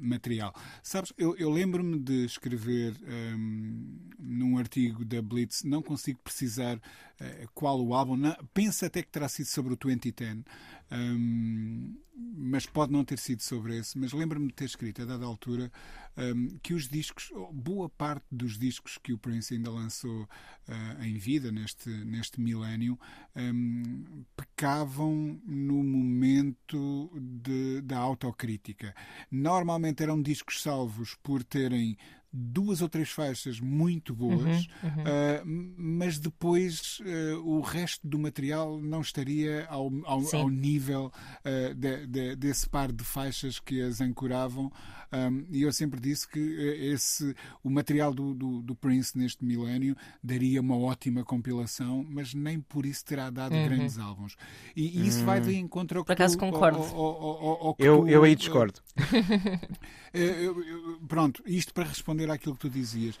material. Sabes, eu, eu lembro-me de escrever um, num artigo da Blitz, não consigo precisar uh, qual o álbum, não, penso até que terá sido sobre o 2010. Um, mas pode não ter sido sobre esse. Mas lembro-me de ter escrito, a dada altura, um, que os discos, boa parte dos discos que o Prince ainda lançou uh, em vida, neste, neste milénio, um, pecavam no momento de, da autocrítica. Normalmente eram discos salvos por terem duas ou três faixas muito boas, uhum, uhum. Uh, mas depois uh, o resto do material não estaria ao, ao, ao nível uh, de, de, desse par de faixas que as ancoravam. Um, e eu sempre disse que esse, o material do, do, do, Prince neste milénio daria uma ótima compilação, mas nem por isso terá dado uhum. grandes álbuns. E, e isso vai de encontro ao que. Por acaso tu, concordo. Ao, ao, ao, eu, tu, eu aí discordo. (laughs) eu, eu, pronto, isto para responder àquilo que tu dizias.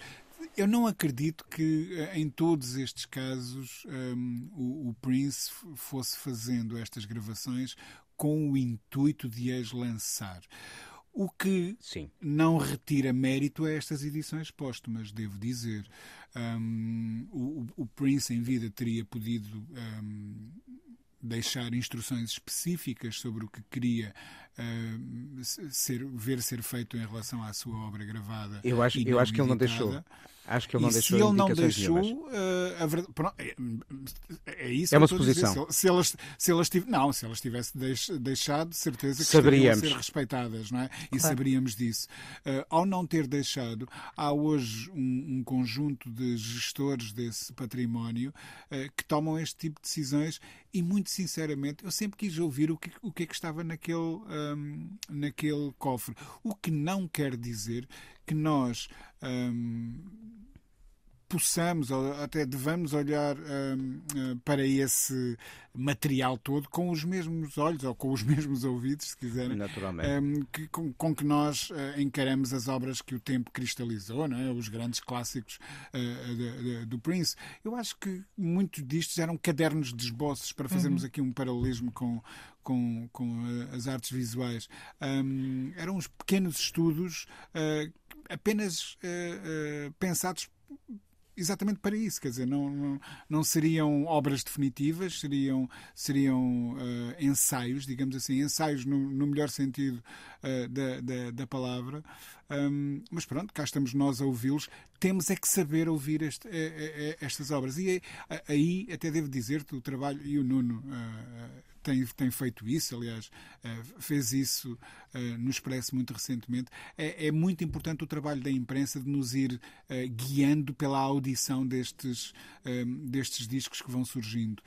Eu não acredito que eh, em todos estes casos um, o, o, Prince fosse fazendo estas gravações com o intuito de as lançar. O que Sim. não retira mérito a estas edições póstumas, devo dizer. Um, o, o, Prince em vida teria podido um, deixar instruções específicas sobre o que queria uh, ser, ver ser feito em relação à sua obra gravada. Eu acho, eu acho que ele não deixou. Acho que ele não e deixou. Se ele não deixou, uh, a verdade, pronto, é, é, isso. É uma suposição. Se, elas, se elas tiv... não, se elas tivesse deix, deixado, de certeza que Saberíamos. ser respeitadas, não é? E claro. saberíamos disso. Uh, ao não ter deixado, há hoje um, um conjunto de gestores desse património uh, que tomam este tipo de decisões e muito sinceramente eu sempre quis ouvir o que, o que é que estava naquele, um, naquele cofre. O que não quer dizer que nós um, possamos ou até devamos olhar um, uh, para esse material todo com os mesmos olhos ou com os (laughs) mesmos ouvidos, se quiserem, Naturalmente. Um, que, com, com, que nós uh, encaramos as obras que o tempo cristalizou, não é? os grandes clássicos uh, de, de, do Prince. Eu acho que muitos distos eram cadernos de esboços, para fazermos uhum. aqui um paralelismo com, com, com as artes visuais. Um, eram uns pequenos estudos apenas pensados exatamente para isso, quer dizer, não, não, não seriam obras definitivas, seriam, seriam uh, ensaios, digamos assim, ensaios no, no melhor sentido uh, da, da, da, palavra. Um, mas pronto, cá estamos nós a ouvi-los. Temos é que saber ouvir este, é, é, estas obras. E é, aí até devo dizer-te o trabalho, e o Nuno uh, tem, tem feito isso, aliás, eh, fez isso eh, no Expresso muito recentemente. É, é muito importante o trabalho da imprensa de nos ir eh, guiando pela audição destes, destes discos que vão surgindo,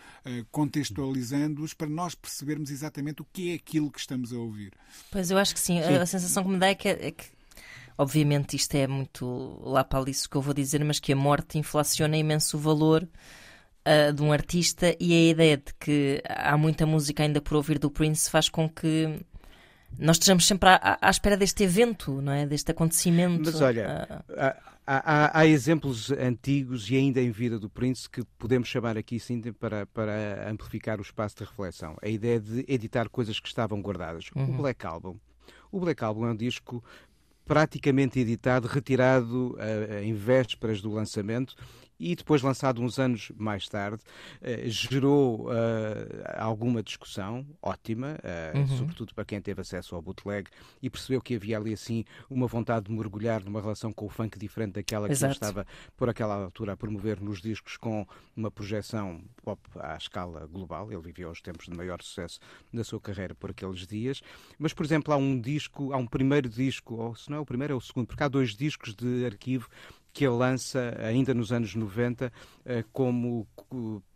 contextualizando-os para nós percebermos exatamente o que é aquilo que estamos a ouvir. Pois eu acho que sim. sim. A sensação que me dá é que, é que obviamente isto é muito lá para isso que eu vou dizer, mas que a morte inflaciona imenso o valor uh, de um artista e a ideia de que há muita música ainda por ouvir do Prince faz com que nós estejamos sempre à, à espera deste evento, não é? Deste acontecimento. Mas olha, uh... há, há, há, exemplos antigos e ainda em vida do Prince que podemos chamar aqui sim para, para amplificar o espaço de reflexão. A ideia de editar coisas que estavam guardadas. Uhum. O Black Album. O Black Album é um disco praticamente editado, retirado uh, em vésperas do lançamento e depois lançado uns anos mais tarde, uh, gerou uh, alguma discussão ótima, uh, uhum. sobretudo para quem teve acesso ao bootleg e percebeu que havia ali assim uma vontade de mergulhar numa relação com o funk diferente daquela que ele estava por aquela altura a promover nos discos com uma projeção pop à escala global. Ele viveu os tempos de maior sucesso na sua carreira por aqueles dias. Mas, por exemplo, há um disco, há um primeiro disco, ou se não é o primeiro, é o segundo, porque há dois discos de arquivo que ele lança ainda nos anos 90 eh, como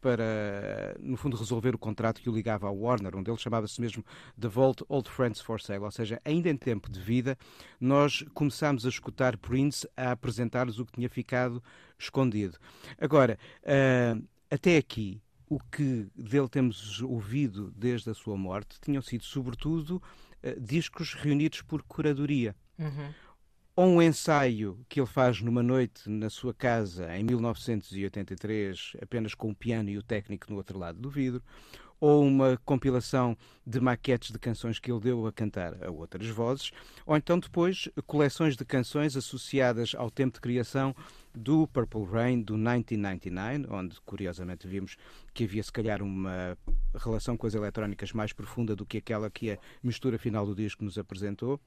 para, no fundo, resolver o contrato que o ligava ao Warner, onde ele chamava-se mesmo The Vault Old Friends for Sale, ou seja, ainda em tempo de vida, nós começámos a escutar Prince a apresentar-nos o que tinha ficado escondido. Agora, eh, até aqui, o que dele temos ouvido desde a sua morte tinham sido, sobretudo, eh, discos reunidos por curadoria. Uhum ou um ensaio que ele faz numa noite na sua casa em 1983, apenas com o piano e o técnico no outro lado do vidro, ou uma compilação de maquetes de canções que ele deu a cantar a outras vozes, ou então depois coleções de canções associadas ao tempo de criação do Purple Rain do 1999, onde curiosamente vimos que havia se calhar uma relação com as eletrónicas mais profunda do que aquela que a mistura final do disco nos apresentou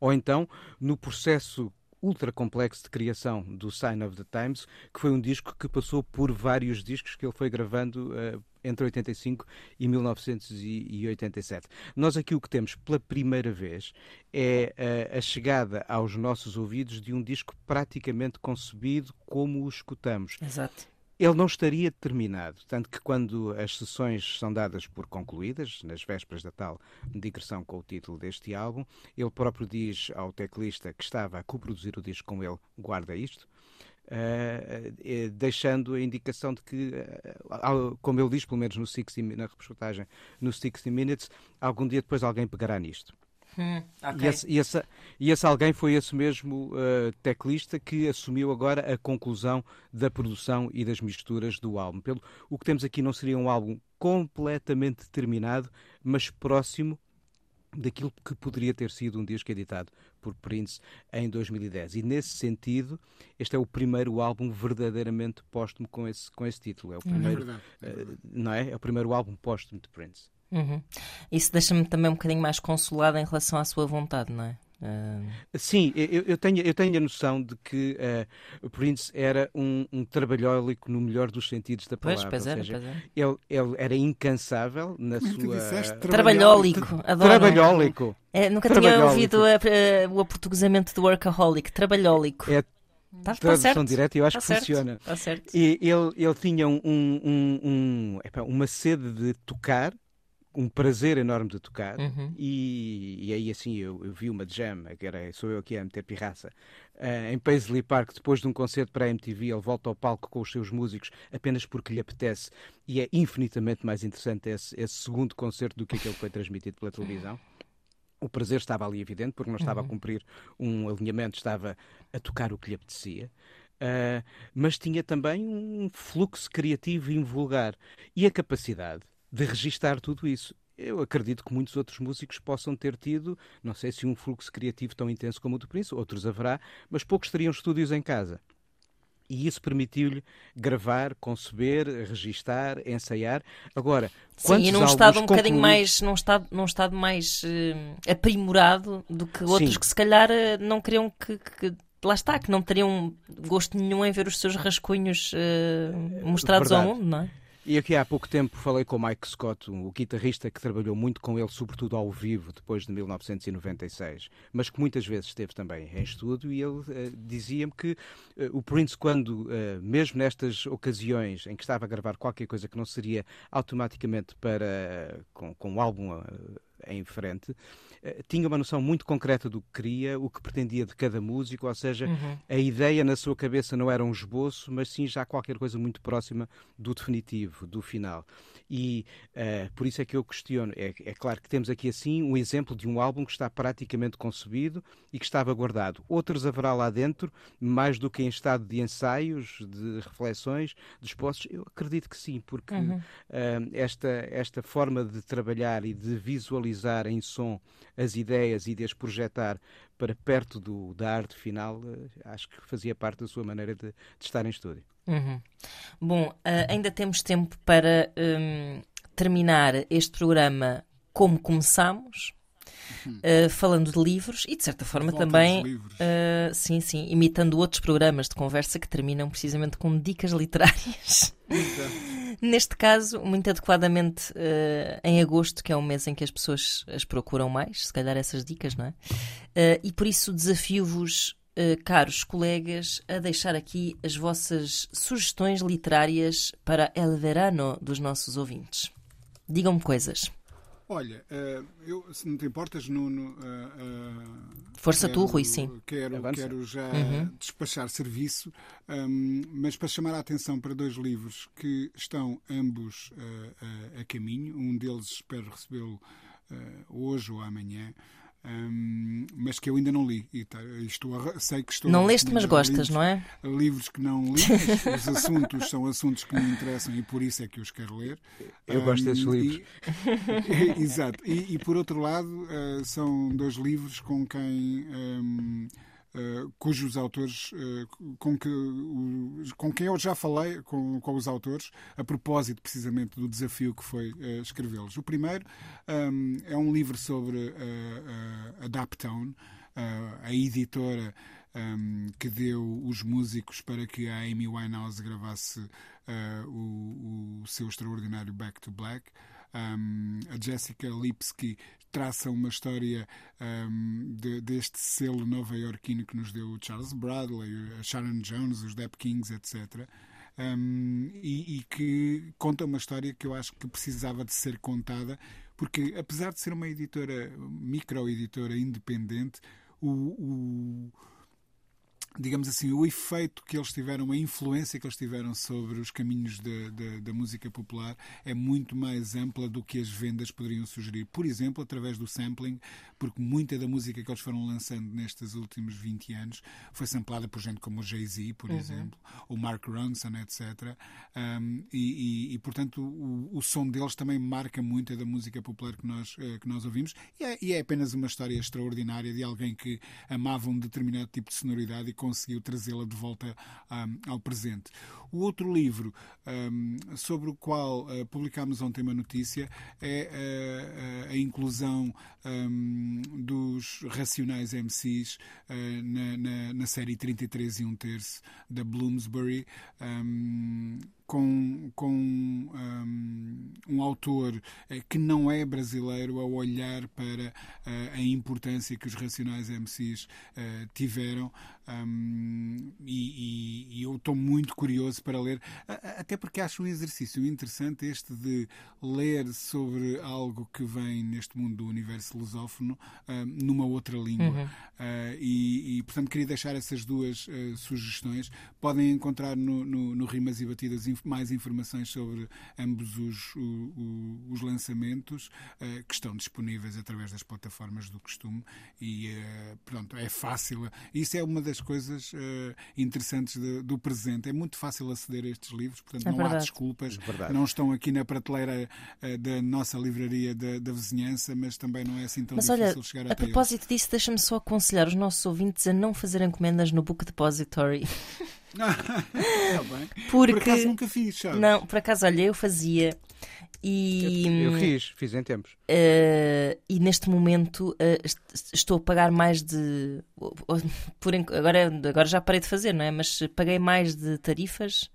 ou então no processo ultra complexo de criação do Sign of the Times, que foi um disco que passou por vários discos que ele foi gravando uh, entre 85 e 1987. Nós aqui o que temos pela primeira vez é uh, a chegada aos nossos ouvidos de um disco praticamente concebido como o escutamos. Exato ele não estaria determinado. Tanto que quando as sessões são dadas por concluídas, nas vésperas da tal digressão com o título deste álbum, ele próprio diz ao teclista que estava a coproduzir o disco com ele, guarda isto, uh, deixando a indicação de que, uh, como ele diz, pelo menos no 60, na reportagem no 60 Minutes, algum dia depois alguém pegará nisto. Hum, okay. e, esse, e, esse, e, esse, alguém foi esse mesmo uh, teclista que assumiu agora a conclusão da produção e das misturas do álbum. Pelo, o que temos aqui não seria um álbum completamente terminado, mas próximo daquilo que poderia ter sido um disco editado por Prince em 2010. E nesse sentido, este é o primeiro álbum verdadeiramente póstumo com esse, com esse título. É o primeiro, é verdade, é verdade. Uh, não é? É o primeiro álbum póstumo de Prince. Uhum. Isso deixa-me também um bocadinho mais consolada em relação à sua vontade, não é? Uh... Sim, eu, eu, tenho, eu tenho a noção de que uh, o Prince era um, um trabalhólico no melhor dos sentidos da palavra. Pois, pois era, seja, pois era. Ele, ele era incansável na Como tu sua. disseste, Trabalhólico. Adoro. Trabalhólico. É, nunca tinha ouvido a- a- o aportuguesamento do workaholic. Trabalhólico. É Tá, tá tradução certo. direta e eu acho Tá que certo. funciona. Está certo. E ele, ele tinha um, um- um- epá, uma sede de tocar, um prazer enorme de tocar, Uhum. e, e aí assim eu, eu vi uma jam, que era, sou eu aqui a meter pirraça, eh, em Paisley Park, depois de um concerto para a MTV, ele volta ao palco com os seus músicos apenas porque lhe apetece, e é infinitamente mais interessante esse, esse segundo concerto do que aquele que foi transmitido pela televisão. O prazer estava ali evidente, porque não estava a cumprir um alinhamento, estava a tocar o que lhe apetecia. Uh, mas tinha também um fluxo criativo invulgar e a capacidade de registar tudo isso. Eu acredito que muitos outros músicos possam ter tido, não sei se um fluxo criativo tão intenso como o do Prince, outros haverá, mas poucos teriam estúdios em casa. E isso permitiu-lhe gravar, conceber, registar, ensaiar. Agora, Sim, quantos e num estado um bocadinho concluídos- mais, num estado, num estado mais eh, aprimorado do que outros Sim. que se calhar eh, não queriam que, que- lá está, que não teriam gosto nenhum em ver os seus rascunhos eh, mostrados ao Verdade. mundo, não é? E aqui há pouco tempo falei com o Mike Scott, o guitarrista que trabalhou muito com ele, sobretudo ao vivo, depois de 1996, mas que muitas vezes esteve também em estúdio, e ele eh, dizia-me que eh, o Prince, quando, eh, mesmo nestas ocasiões em que estava a gravar qualquer coisa que não seria automaticamente para com, com o álbum em frente, tinha uma noção muito concreta do que queria, o que pretendia de cada músico, ou seja, a ideia na sua cabeça não era um esboço, mas sim já qualquer coisa muito próxima do definitivo, do final. E eh, por isso é que eu questiono. É, é claro que temos aqui assim um exemplo de um álbum que está praticamente concebido e que estava guardado. Outros haverá lá dentro, mais do que em estado de ensaios, de reflexões, de esboços? Eu acredito que sim, porque eh, esta, esta forma de trabalhar e de visualizar em som as ideias e de as projetar para perto do, da arte final, eh, acho que fazia parte da sua maneira de, de estar em estúdio. Uhum. Bom, eh, ainda temos tempo para hum, terminar este programa como começámos, eh, falando de livros e de certa forma Volta também, eh, sim, sim, imitando outros programas de conversa que terminam precisamente com dicas literárias. Neste caso, muito adequadamente eh, em agosto, que é o mês em que as pessoas as procuram mais, se calhar essas dicas, não é? E por isso desafio-vos, eh, caros colegas, a deixar aqui as vossas sugestões literárias para El Verano dos nossos ouvintes. Digam-me coisas. Olha, eh, eu, se não te importas, Nuno. eh, eh, Força tu, quero- Rui, sim. Quero, Avança. quero já Uhum. despachar serviço, hum, mas para chamar a atenção para dois livros que estão ambos eh, a caminho. Um deles espero recebê-lo hoje ou amanhã. Hum, mas que eu ainda não li. E tá- estou a- sei que estou Não leste, mas gostas, livros- não é? livros que não li, mas (laughs) os assuntos são assuntos que me interessam e por isso é que eu os quero ler. Eu gosto desses livros. e- (laughs) exato. E, e, por outro lado, eh, são dois livros com quem. hum, eh, cujos autores eh, com, que, com quem eu já falei com, com os autores a propósito precisamente do desafio que foi eh, escrevê-los. O primeiro hum, é um livro sobre a eh, a editora um, que deu os músicos para que a Amy Winehouse gravasse o, o seu extraordinário Back to Black. Um, a Jessica Lipsky traça uma história um, de- deste selo nova-iorquino que nos deu o Charles Bradley, a Sharon Jones, os Dap Kings, etc. Um, e, e que conta uma história que eu acho que precisava de ser contada, porque apesar de ser uma editora, microeditora independente, o, o- digamos assim, o efeito que eles tiveram, a influência que eles tiveram sobre os caminhos da, da, da música popular é muito mais ampla do que as vendas poderiam sugerir. Por exemplo, através do sampling, porque muita da música que eles foram lançando nestes últimos 20 anos foi samplada por gente como o Jay-Z, por exemplo, o Mark Ronson, etc. Um, e, e- e, portanto, o, o som deles também marca muito da música popular que nós, eh, que nós ouvimos. E é, e é apenas uma história extraordinária de alguém que amava um determinado tipo de sonoridade e conseguiu trazê-la de volta um, ao presente. O outro livro um, sobre o qual uh, publicámos ontem uma notícia é uh, a inclusão um, dos Racionais MCs uh, na, na, na, série 33 e um terço da Bloomsbury. Um, com, com um, um, autor que não é brasileiro a olhar para uh, a importância que os Racionais MCs uh, tiveram um, e, e, e, eu estou muito curioso para ler, até porque acho um exercício interessante este de ler sobre algo que vem neste mundo do universo lusófono um, numa outra língua. Uhum. Uh, e, e, portanto, queria deixar essas duas uh, sugestões. Podem encontrar no, no, no, Rimas e Batidas mais informações sobre ambos os, o, o, os lançamentos uh, que estão disponíveis através das plataformas do costume. E, pronto, é fácil. Isso é uma das coisas uh, interessantes de, do presente. É muito fácil aceder a estes livros, portanto é não verdade. há desculpas. É não estão aqui na prateleira uh, da nossa livraria da, da, vizinhança, mas também não é assim tão mas difícil olha, chegar até A propósito eles. disso, deixa-me só aconselhar os nossos ouvintes a não fazer encomendas no Book Depository. (laughs) bem. Porque... Por acaso nunca fiz, sabes? Não, por acaso, olha, eu fazia e, eu, eu fiz, fiz em tempos. Uh, e neste momento uh, estou a pagar mais de. Por, agora, agora já parei de fazer, não é? Mas paguei mais de tarifas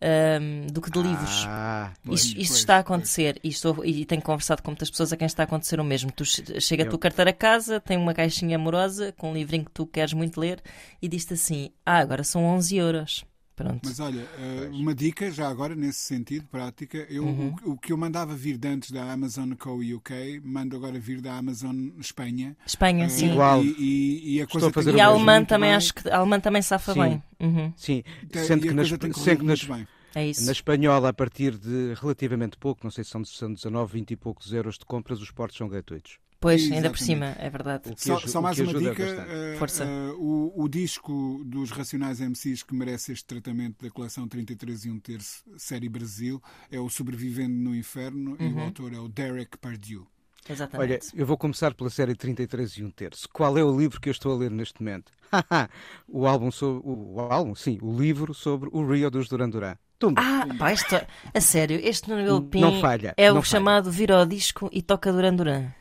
um, do que de livros. Ah, isto, isto está a acontecer e, estou, e tenho conversado com muitas pessoas a quem está a acontecer o mesmo. Tu chega a tua carteira a casa, tem uma caixinha amorosa com um livrinho que tu queres muito ler e diz-te assim: Ah, agora são 11 euros. Pronto. Mas olha, eh, uma dica já agora nesse sentido, prática, eu, uhum. o, o, que eu mandava vir de antes da Amazon Co UK, mando agora vir da Amazon Espanha. Espanha, uh, sim. Igual. E, e, e a coisa Estou a fazer e a alemã também, acho que a alemã também safa sim. bem. Uhum. Sim, sendo que, nas, sendo que nas, bem. É isso. Na espanhola, a partir de relativamente pouco, não sei se são, são 19, 20 e poucos euros de compras, os portos são gratuitos. Pois, Exatamente. ainda por cima, é verdade. Só, só mais uma dica: uh, Força. Uh, o, o, disco dos Racionais MCs que merece este tratamento da coleção 33 e um terço, série Brasil, é o Sobrevivendo no Inferno uhum. e o uhum. autor é o Derek Pardue. Exatamente. Olha, eu vou começar pela série 33 e um terço. Qual é o livro que eu estou a ler neste momento? (laughs) o álbum sobre. O, o, álbum, sim, o livro sobre o Rio dos Duran Duran. Tumba. Ah, pá, isto, a sério, este Nuno Pim não falha, é não o chamado vira ao disco e toca Duran Duran.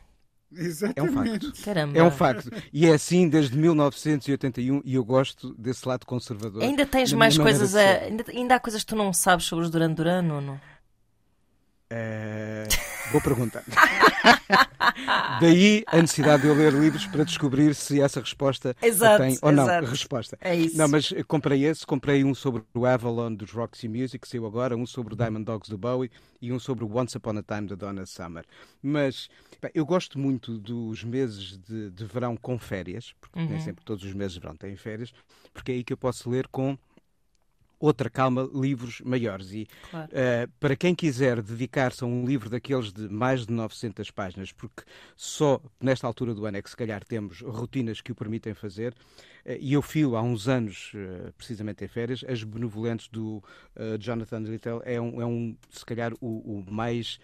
Exatamente. É um facto. Caramba. É um facto. E é assim desde 1981 e eu gosto desse lado conservador. Ainda tens mais coisas a... ainda, ainda há coisas que tu não sabes sobre os Duran Duran ou não? É... Boa pergunta. (laughs) (laughs) Daí a necessidade de eu ler livros para descobrir se essa resposta exato, tem ou não exato. resposta. É isso. Não, mas comprei esse, comprei um sobre o Avalon dos Roxy Music, que saiu agora, um sobre o Diamond Dogs do Bowie e um sobre o Once Upon a Time da Donna Summer. Mas bem, eu gosto muito dos meses de, de verão com férias, porque uhum. nem sempre todos os meses de verão têm férias, porque é aí que eu posso ler com outra calma, livros maiores. E claro. uh, para quem quiser dedicar-se a um livro daqueles de mais de 900 páginas, porque só nesta altura do ano é que se calhar temos rotinas que o permitem fazer, uh, e eu fio há uns anos, uh, precisamente em férias, As Benevolentes do Jonathan Littell é um, é um, se calhar, o, o mais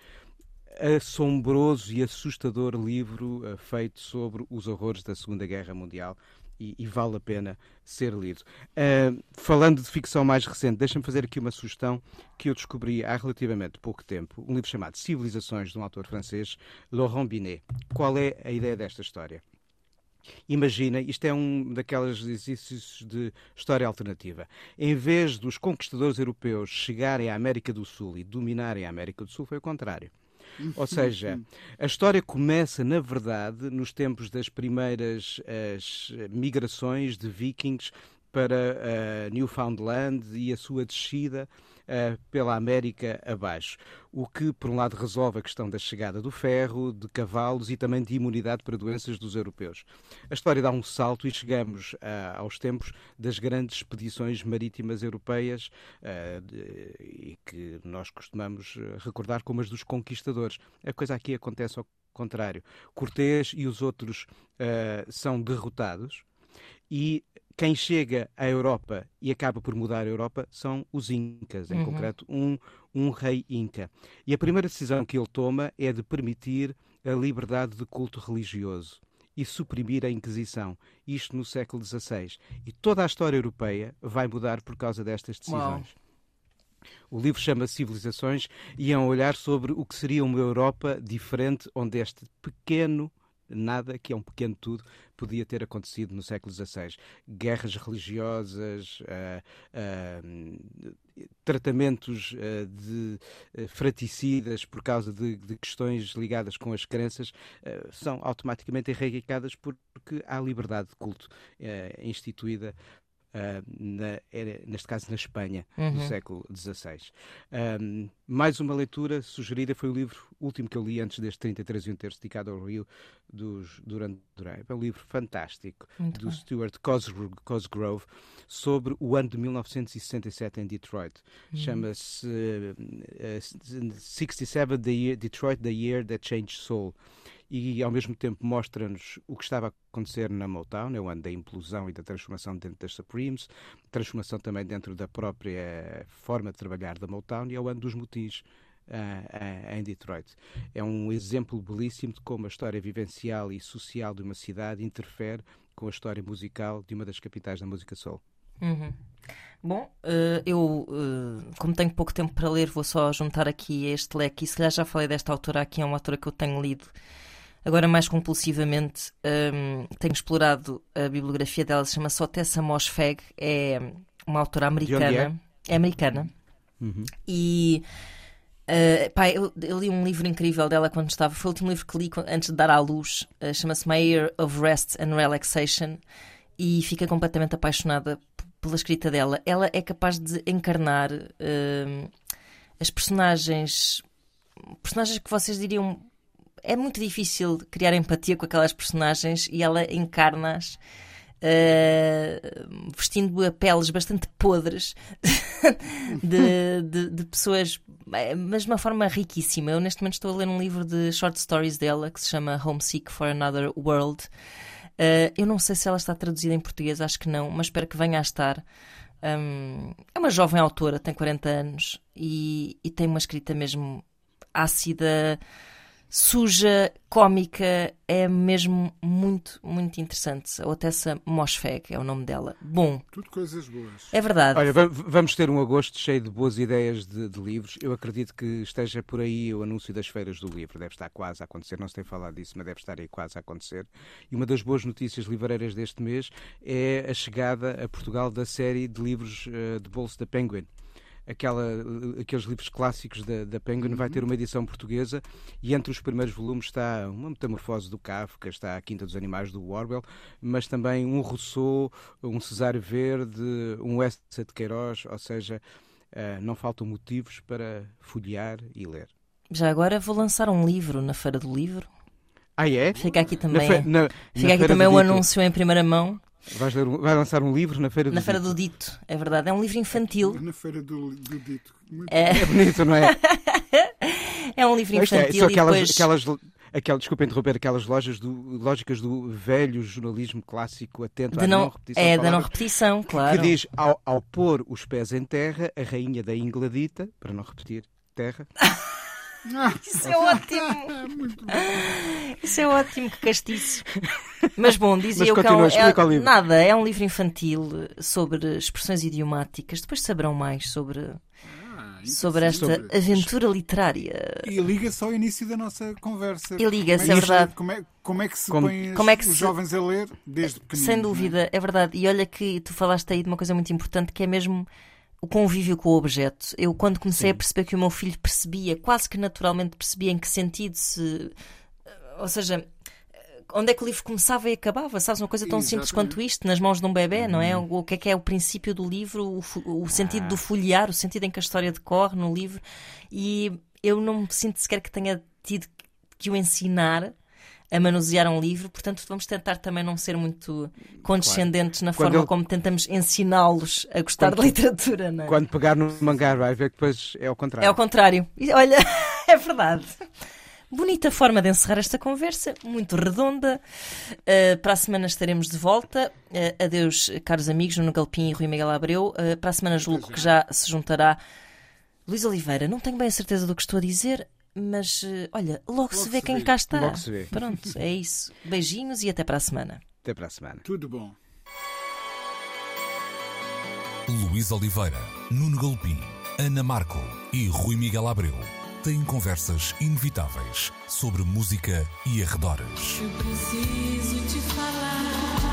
assombroso e assustador livro feito sobre os horrores da Segunda Guerra Mundial e, e, vale a pena ser lido. Uh, falando de ficção mais recente, deixa-me fazer aqui uma sugestão que eu descobri há relativamente pouco tempo, um livro chamado Civilizações, de um autor francês, Laurent Binet. Qual é a ideia desta história? Imagina, isto é um daqueles exercícios de história alternativa. Em vez dos conquistadores europeus chegarem à América do Sul e dominarem a América do Sul, foi o contrário. Ou seja, a história começa, na verdade, nos tempos das primeiras as migrações de vikings para uh, Newfoundland e a sua descida uh, pela América abaixo. O que, por um lado, resolve a questão da chegada do ferro, de cavalos e também de imunidade para doenças dos europeus. A história dá um salto e chegamos uh, aos tempos das grandes expedições marítimas europeias de, e que nós costumamos recordar como as dos conquistadores. A coisa aqui acontece ao contrário. Cortés e os outros são derrotados e quem chega à Europa e acaba por mudar a Europa são os Incas, em uhum. concreto, um, um rei Inca. E a primeira decisão que ele toma é de permitir a liberdade de culto religioso. e suprimir a Inquisição. Isto no século XVI. E toda a história europeia vai mudar por causa destas decisões. Uau. O livro chama Civilizações e é um olhar sobre o que seria uma Europa diferente, onde este pequeno nada, que é um pequeno tudo, podia ter acontecido no século XVI. Guerras religiosas, uh, uh, tratamentos uh, de fraticidas por causa de, de, questões ligadas com as crenças, são automaticamente erradicadas porque há liberdade de culto instituída Uh, na, era, neste caso na Espanha, uhum. do século XVI. Um, mais uma leitura sugerida foi o livro último que eu li antes deste 33 e um terço, dedicado ao Rio, dos Durant Durant. É um livro fantástico, Muito do bom. Stuart Cosgrove, Cosgrove, sobre o ano de 1967 em Detroit. Uhum. Chama-se uh, uh, 67 the year, Detroit, the Year That Changed Soul e ao mesmo tempo mostra-nos o que estava a acontecer na Motown, é o ano da implosão e da transformação dentro das Supremes, transformação também dentro da própria forma de trabalhar da Motown e é o ano dos motins uh, uh, em Detroit. É um exemplo belíssimo de como a história vivencial e social de uma cidade interfere com a história musical de uma das capitais da música soul. Uhum. Bom, uh, eu, uh, como tenho pouco tempo para ler, vou só juntar aqui este leque. E se calhar já falei desta autora aqui, é uma autora que eu tenho lido Agora, mais compulsivamente, um, tenho explorado a bibliografia dela, se chama só Tessa Mosfeg, é uma autora americana. É? é? americana. Uhum. E. Uh, pá, eu, eu, li um livro incrível dela quando estava. Foi o último livro que li antes de dar à luz. Uh, Chama-se My Year of Rest and Relaxation. E fica completamente apaixonada pela escrita dela. Ela é capaz de encarnar uh, as personagens. Personagens que vocês diriam é muito difícil criar empatia com aquelas personagens e ela encarna-as. Uh, vestindo a peles bastante podres (laughs) de, de, de, pessoas, eh, mas de uma forma riquíssima. Eu, neste momento, estou a ler um livro de short stories dela que se chama Homesick for Another World. Uh, eu não sei se ela está traduzida em português, acho que não, mas espero que venha a estar. Um, é uma jovem autora, tem 40 anos e, e tem uma escrita mesmo ácida suja, cómica, é mesmo muito, muito interessante. A Otessa Mosfeg é o nome dela. Bom. Tudo coisas boas. É verdade. Olha, vamos ter um agosto cheio de boas ideias de, de, livros. Eu acredito que esteja por aí o anúncio das feiras do livro. Deve estar quase a acontecer. Não se tem falado disso, mas deve estar aí quase a acontecer. E uma das boas notícias livreiras deste mês é a chegada a Portugal da série de livros uh, de bolso da Penguin aquela, aqueles livros clássicos da, da Penguin, uhum. vai ter uma edição portuguesa e entre os primeiros volumes está uma metamorfose do Kafka, está a Quinta dos Animais do Orwell, mas também um Rousseau, um Cesário Verde, um Essa de Queiroz, ou seja, uh, não faltam motivos para folhear e ler. Já agora vou lançar um livro na Feira do Livro. Ah, é? Fica aqui também, na fe... na, fica na aqui também um anúncio em primeira mão. Vais ler, vai lançar um livro na Feira do Na Dito. Feira do Dito, é verdade. É um livro infantil. Na Feira do, do Dito. É... é... bonito, não é? (laughs) é um livro infantil. É, aquelas, depois... aquelas, aquelas, desculpa interromper, aquelas lojas do, lógicas do velho jornalismo clássico atento de à não, não repetição. É, da não repetição, claro. Que diz, ao, ao pôr os pés em terra, a rainha da Ingladita, para não repetir, terra... (laughs) (laughs) Isso é ótimo. (laughs) Isso é ótimo, que castiço. Mas bom, dizia eu que é, um, é, nada, é um livro infantil sobre expressões idiomáticas. Depois saberão mais sobre, ah, sobre esta sobre... aventura literária. E liga só ao início da nossa conversa. E liga-se, é, é verdade. Como é, como é que se como, põe como é que os se... jovens a ler desde pequeninos? Sem é? dúvida, é? é verdade. E olha que tu falaste aí de uma coisa muito importante que é mesmo o convívio com o objeto. Eu, quando comecei Sim. a perceber que o meu filho percebia, quase que naturalmente percebia em que sentido se. Ou seja, onde é que o livro começava e acabava? Sabes, uma coisa tão Exatamente. simples quanto isto, nas mãos de um bebê, uhum. não é? Uhum. O que é que é o princípio do livro, o, o sentido ah. do folhear, o sentido em que a história decorre no livro. E eu não me sinto sequer que tenha tido que o ensinar a manusear um livro, portanto vamos tentar também não ser muito condescendentes claro. na forma ele... como tentamos ensiná-los a gostar quando, de literatura. Não é? Quando pegar no mangá vai ver que depois é ao contrário. É ao contrário. Olha, (laughs) é verdade. Bonita forma de encerrar esta conversa, muito redonda. Uh, para a semana estaremos de volta. Uh, adeus, caros amigos, Nuno Galpim e Rui Miguel Abreu. Uh, para a semana julgo que já se juntará Luís Oliveira. Não tenho bem a certeza do que estou a dizer, mas eh, olha, logo, Logo se vê se quem vê. cá está. Logo se vê. Pronto, é isso. (laughs) Beijinhos e até para a semana. Até para a semana. Tudo bom. Luís Oliveira, Nuno Galpim, Ana Marco e Rui Miguel Abreu têm conversas inevitáveis sobre música e arredores. Eu preciso te falar.